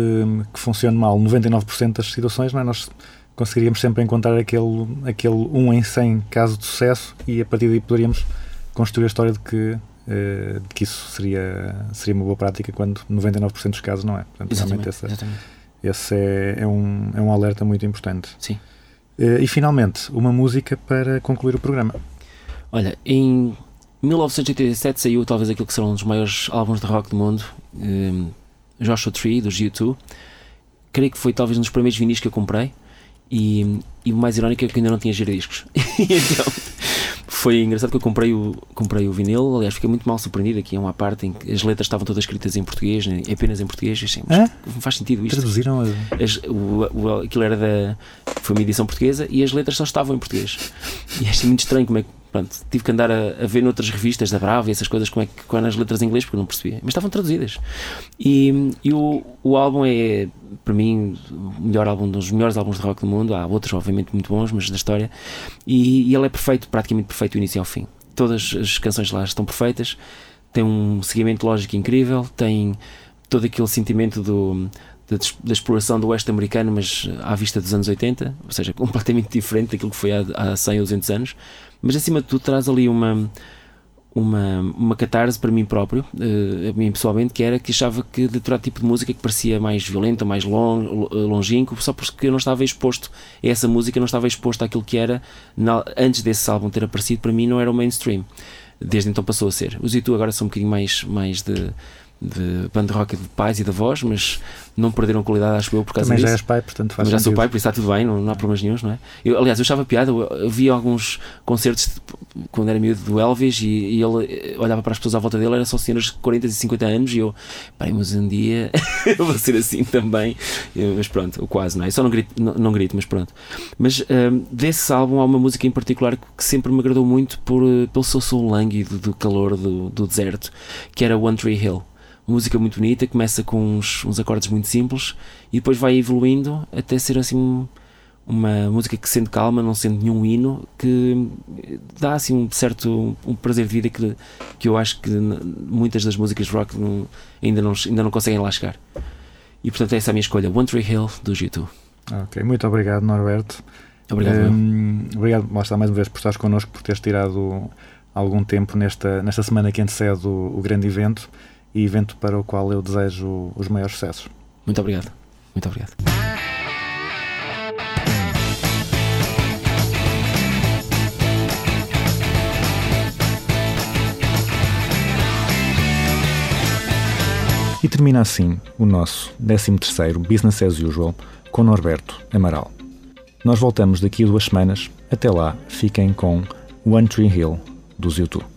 S1: que funcione mal, 99% das situações, não é? nós conseguiríamos sempre encontrar aquele, aquele 1 em 100 caso de sucesso e a partir daí poderíamos construir a história de que, eh, de que isso seria, seria uma boa prática quando 99% dos casos não é. Portanto, realmente esse,
S2: exatamente.
S1: esse é, é, um, é um alerta muito importante.
S2: Sim.
S1: Eh, e finalmente, uma música para concluir o programa.
S2: Olha, em 1987 saiu talvez aquilo que será um dos maiores álbuns de rock do mundo, um, Joshua Tree, dos U2. Creio que foi talvez um dos primeiros vinis que eu comprei. E, e o mais irónico é que eu ainda não tinha giradiscos. Então foi engraçado que eu comprei o, comprei o vinil. Aliás, fiquei muito mal surpreendido aqui. É uma parte em que as letras estavam todas escritas em português, em- apenas em português. E achei, mas
S1: Hã?
S2: não faz sentido isto.
S1: Traduziram a...
S2: As, o, o, aquilo era da. Foi uma edição portuguesa e as letras só estavam em português. E achei muito estranho como é que. Pronto, tive que andar a, a ver noutras revistas da Brava e essas coisas como é que quando as letras em inglês porque não percebia. Mas estavam traduzidas. E, e o, o álbum é, para mim, o melhor álbum, um dos melhores álbuns de rock do mundo. Há outros, obviamente, muito bons, mas da história. E, e ele é perfeito, praticamente perfeito do início ao fim. Todas as canções lá estão perfeitas. Tem um seguimento lógico incrível. Tem todo aquele sentimento do, da exploração do oeste americano, mas à vista dos anos 80, ou seja, completamente diferente daquilo que foi há, há 100 ou 200 anos. Mas acima de tudo, traz ali uma. Uma, uma catarse para mim próprio, eh, a mim pessoalmente, que era que achava que determinado tipo de música que parecia mais violenta, mais long, longínquo, só porque eu não estava exposto a essa música, não estava exposto àquilo que era na- antes desse álbum ter aparecido, para mim não era o mainstream. Desde então passou a ser. Os YouTube agora são um bocadinho mais, mais de, de banda rock de pais e da voz, mas não perderam qualidade, acho eu, por causa
S1: Também já
S2: disso.
S1: és pai, portanto faz
S2: Mas já sou pai, por isso está tudo bem, não, não há problemas nenhums, não é? Eu, aliás, eu achava piada, eu, vi alguns concertos de- quando era miúdo do Elvis e, e ele eh, olhava para as pessoas à volta dele, eram só senhoras de 40 e 50 anos e eu, peraí, mas um dia eu vou ser assim também. Eu, mas pronto, ou quase, não é? Eu só não grito, não, não grito mas pronto. Mas hum, desse álbum há uma música em particular que, que sempre me agradou muito por, eh, pelo seu som lânguido do calor do, do deserto, que era One Tree Hill. Uma música muito bonita, começa com uns, uns acordes muito simples e depois vai evoluindo até ser assim um- uma música que sendo calma, não sendo nenhum hino, que dá assim um certo um prazer de vida que, que eu acho que muitas das músicas rock não- ainda, não, ainda não conseguem lá chegar. E portanto essa é a minha escolha, One Tree Hill do G2.
S1: Ok, muito obrigado, Norberto.
S2: Obrigado. eu.
S1: Hum, obrigado, lá está mais uma vez por estares connosco, por teres tirado algum tempo nesta, nesta semana que antecede o, o grande evento e evento para o qual eu desejo os maiores sucessos.
S2: Muito obrigado. Muito obrigado.
S1: E termina assim o nosso 13º Business as Usual com Norberto Amaral. Nós voltamos daqui a duas semanas. Até lá, fiquem com One Tree Hill dos YouTube.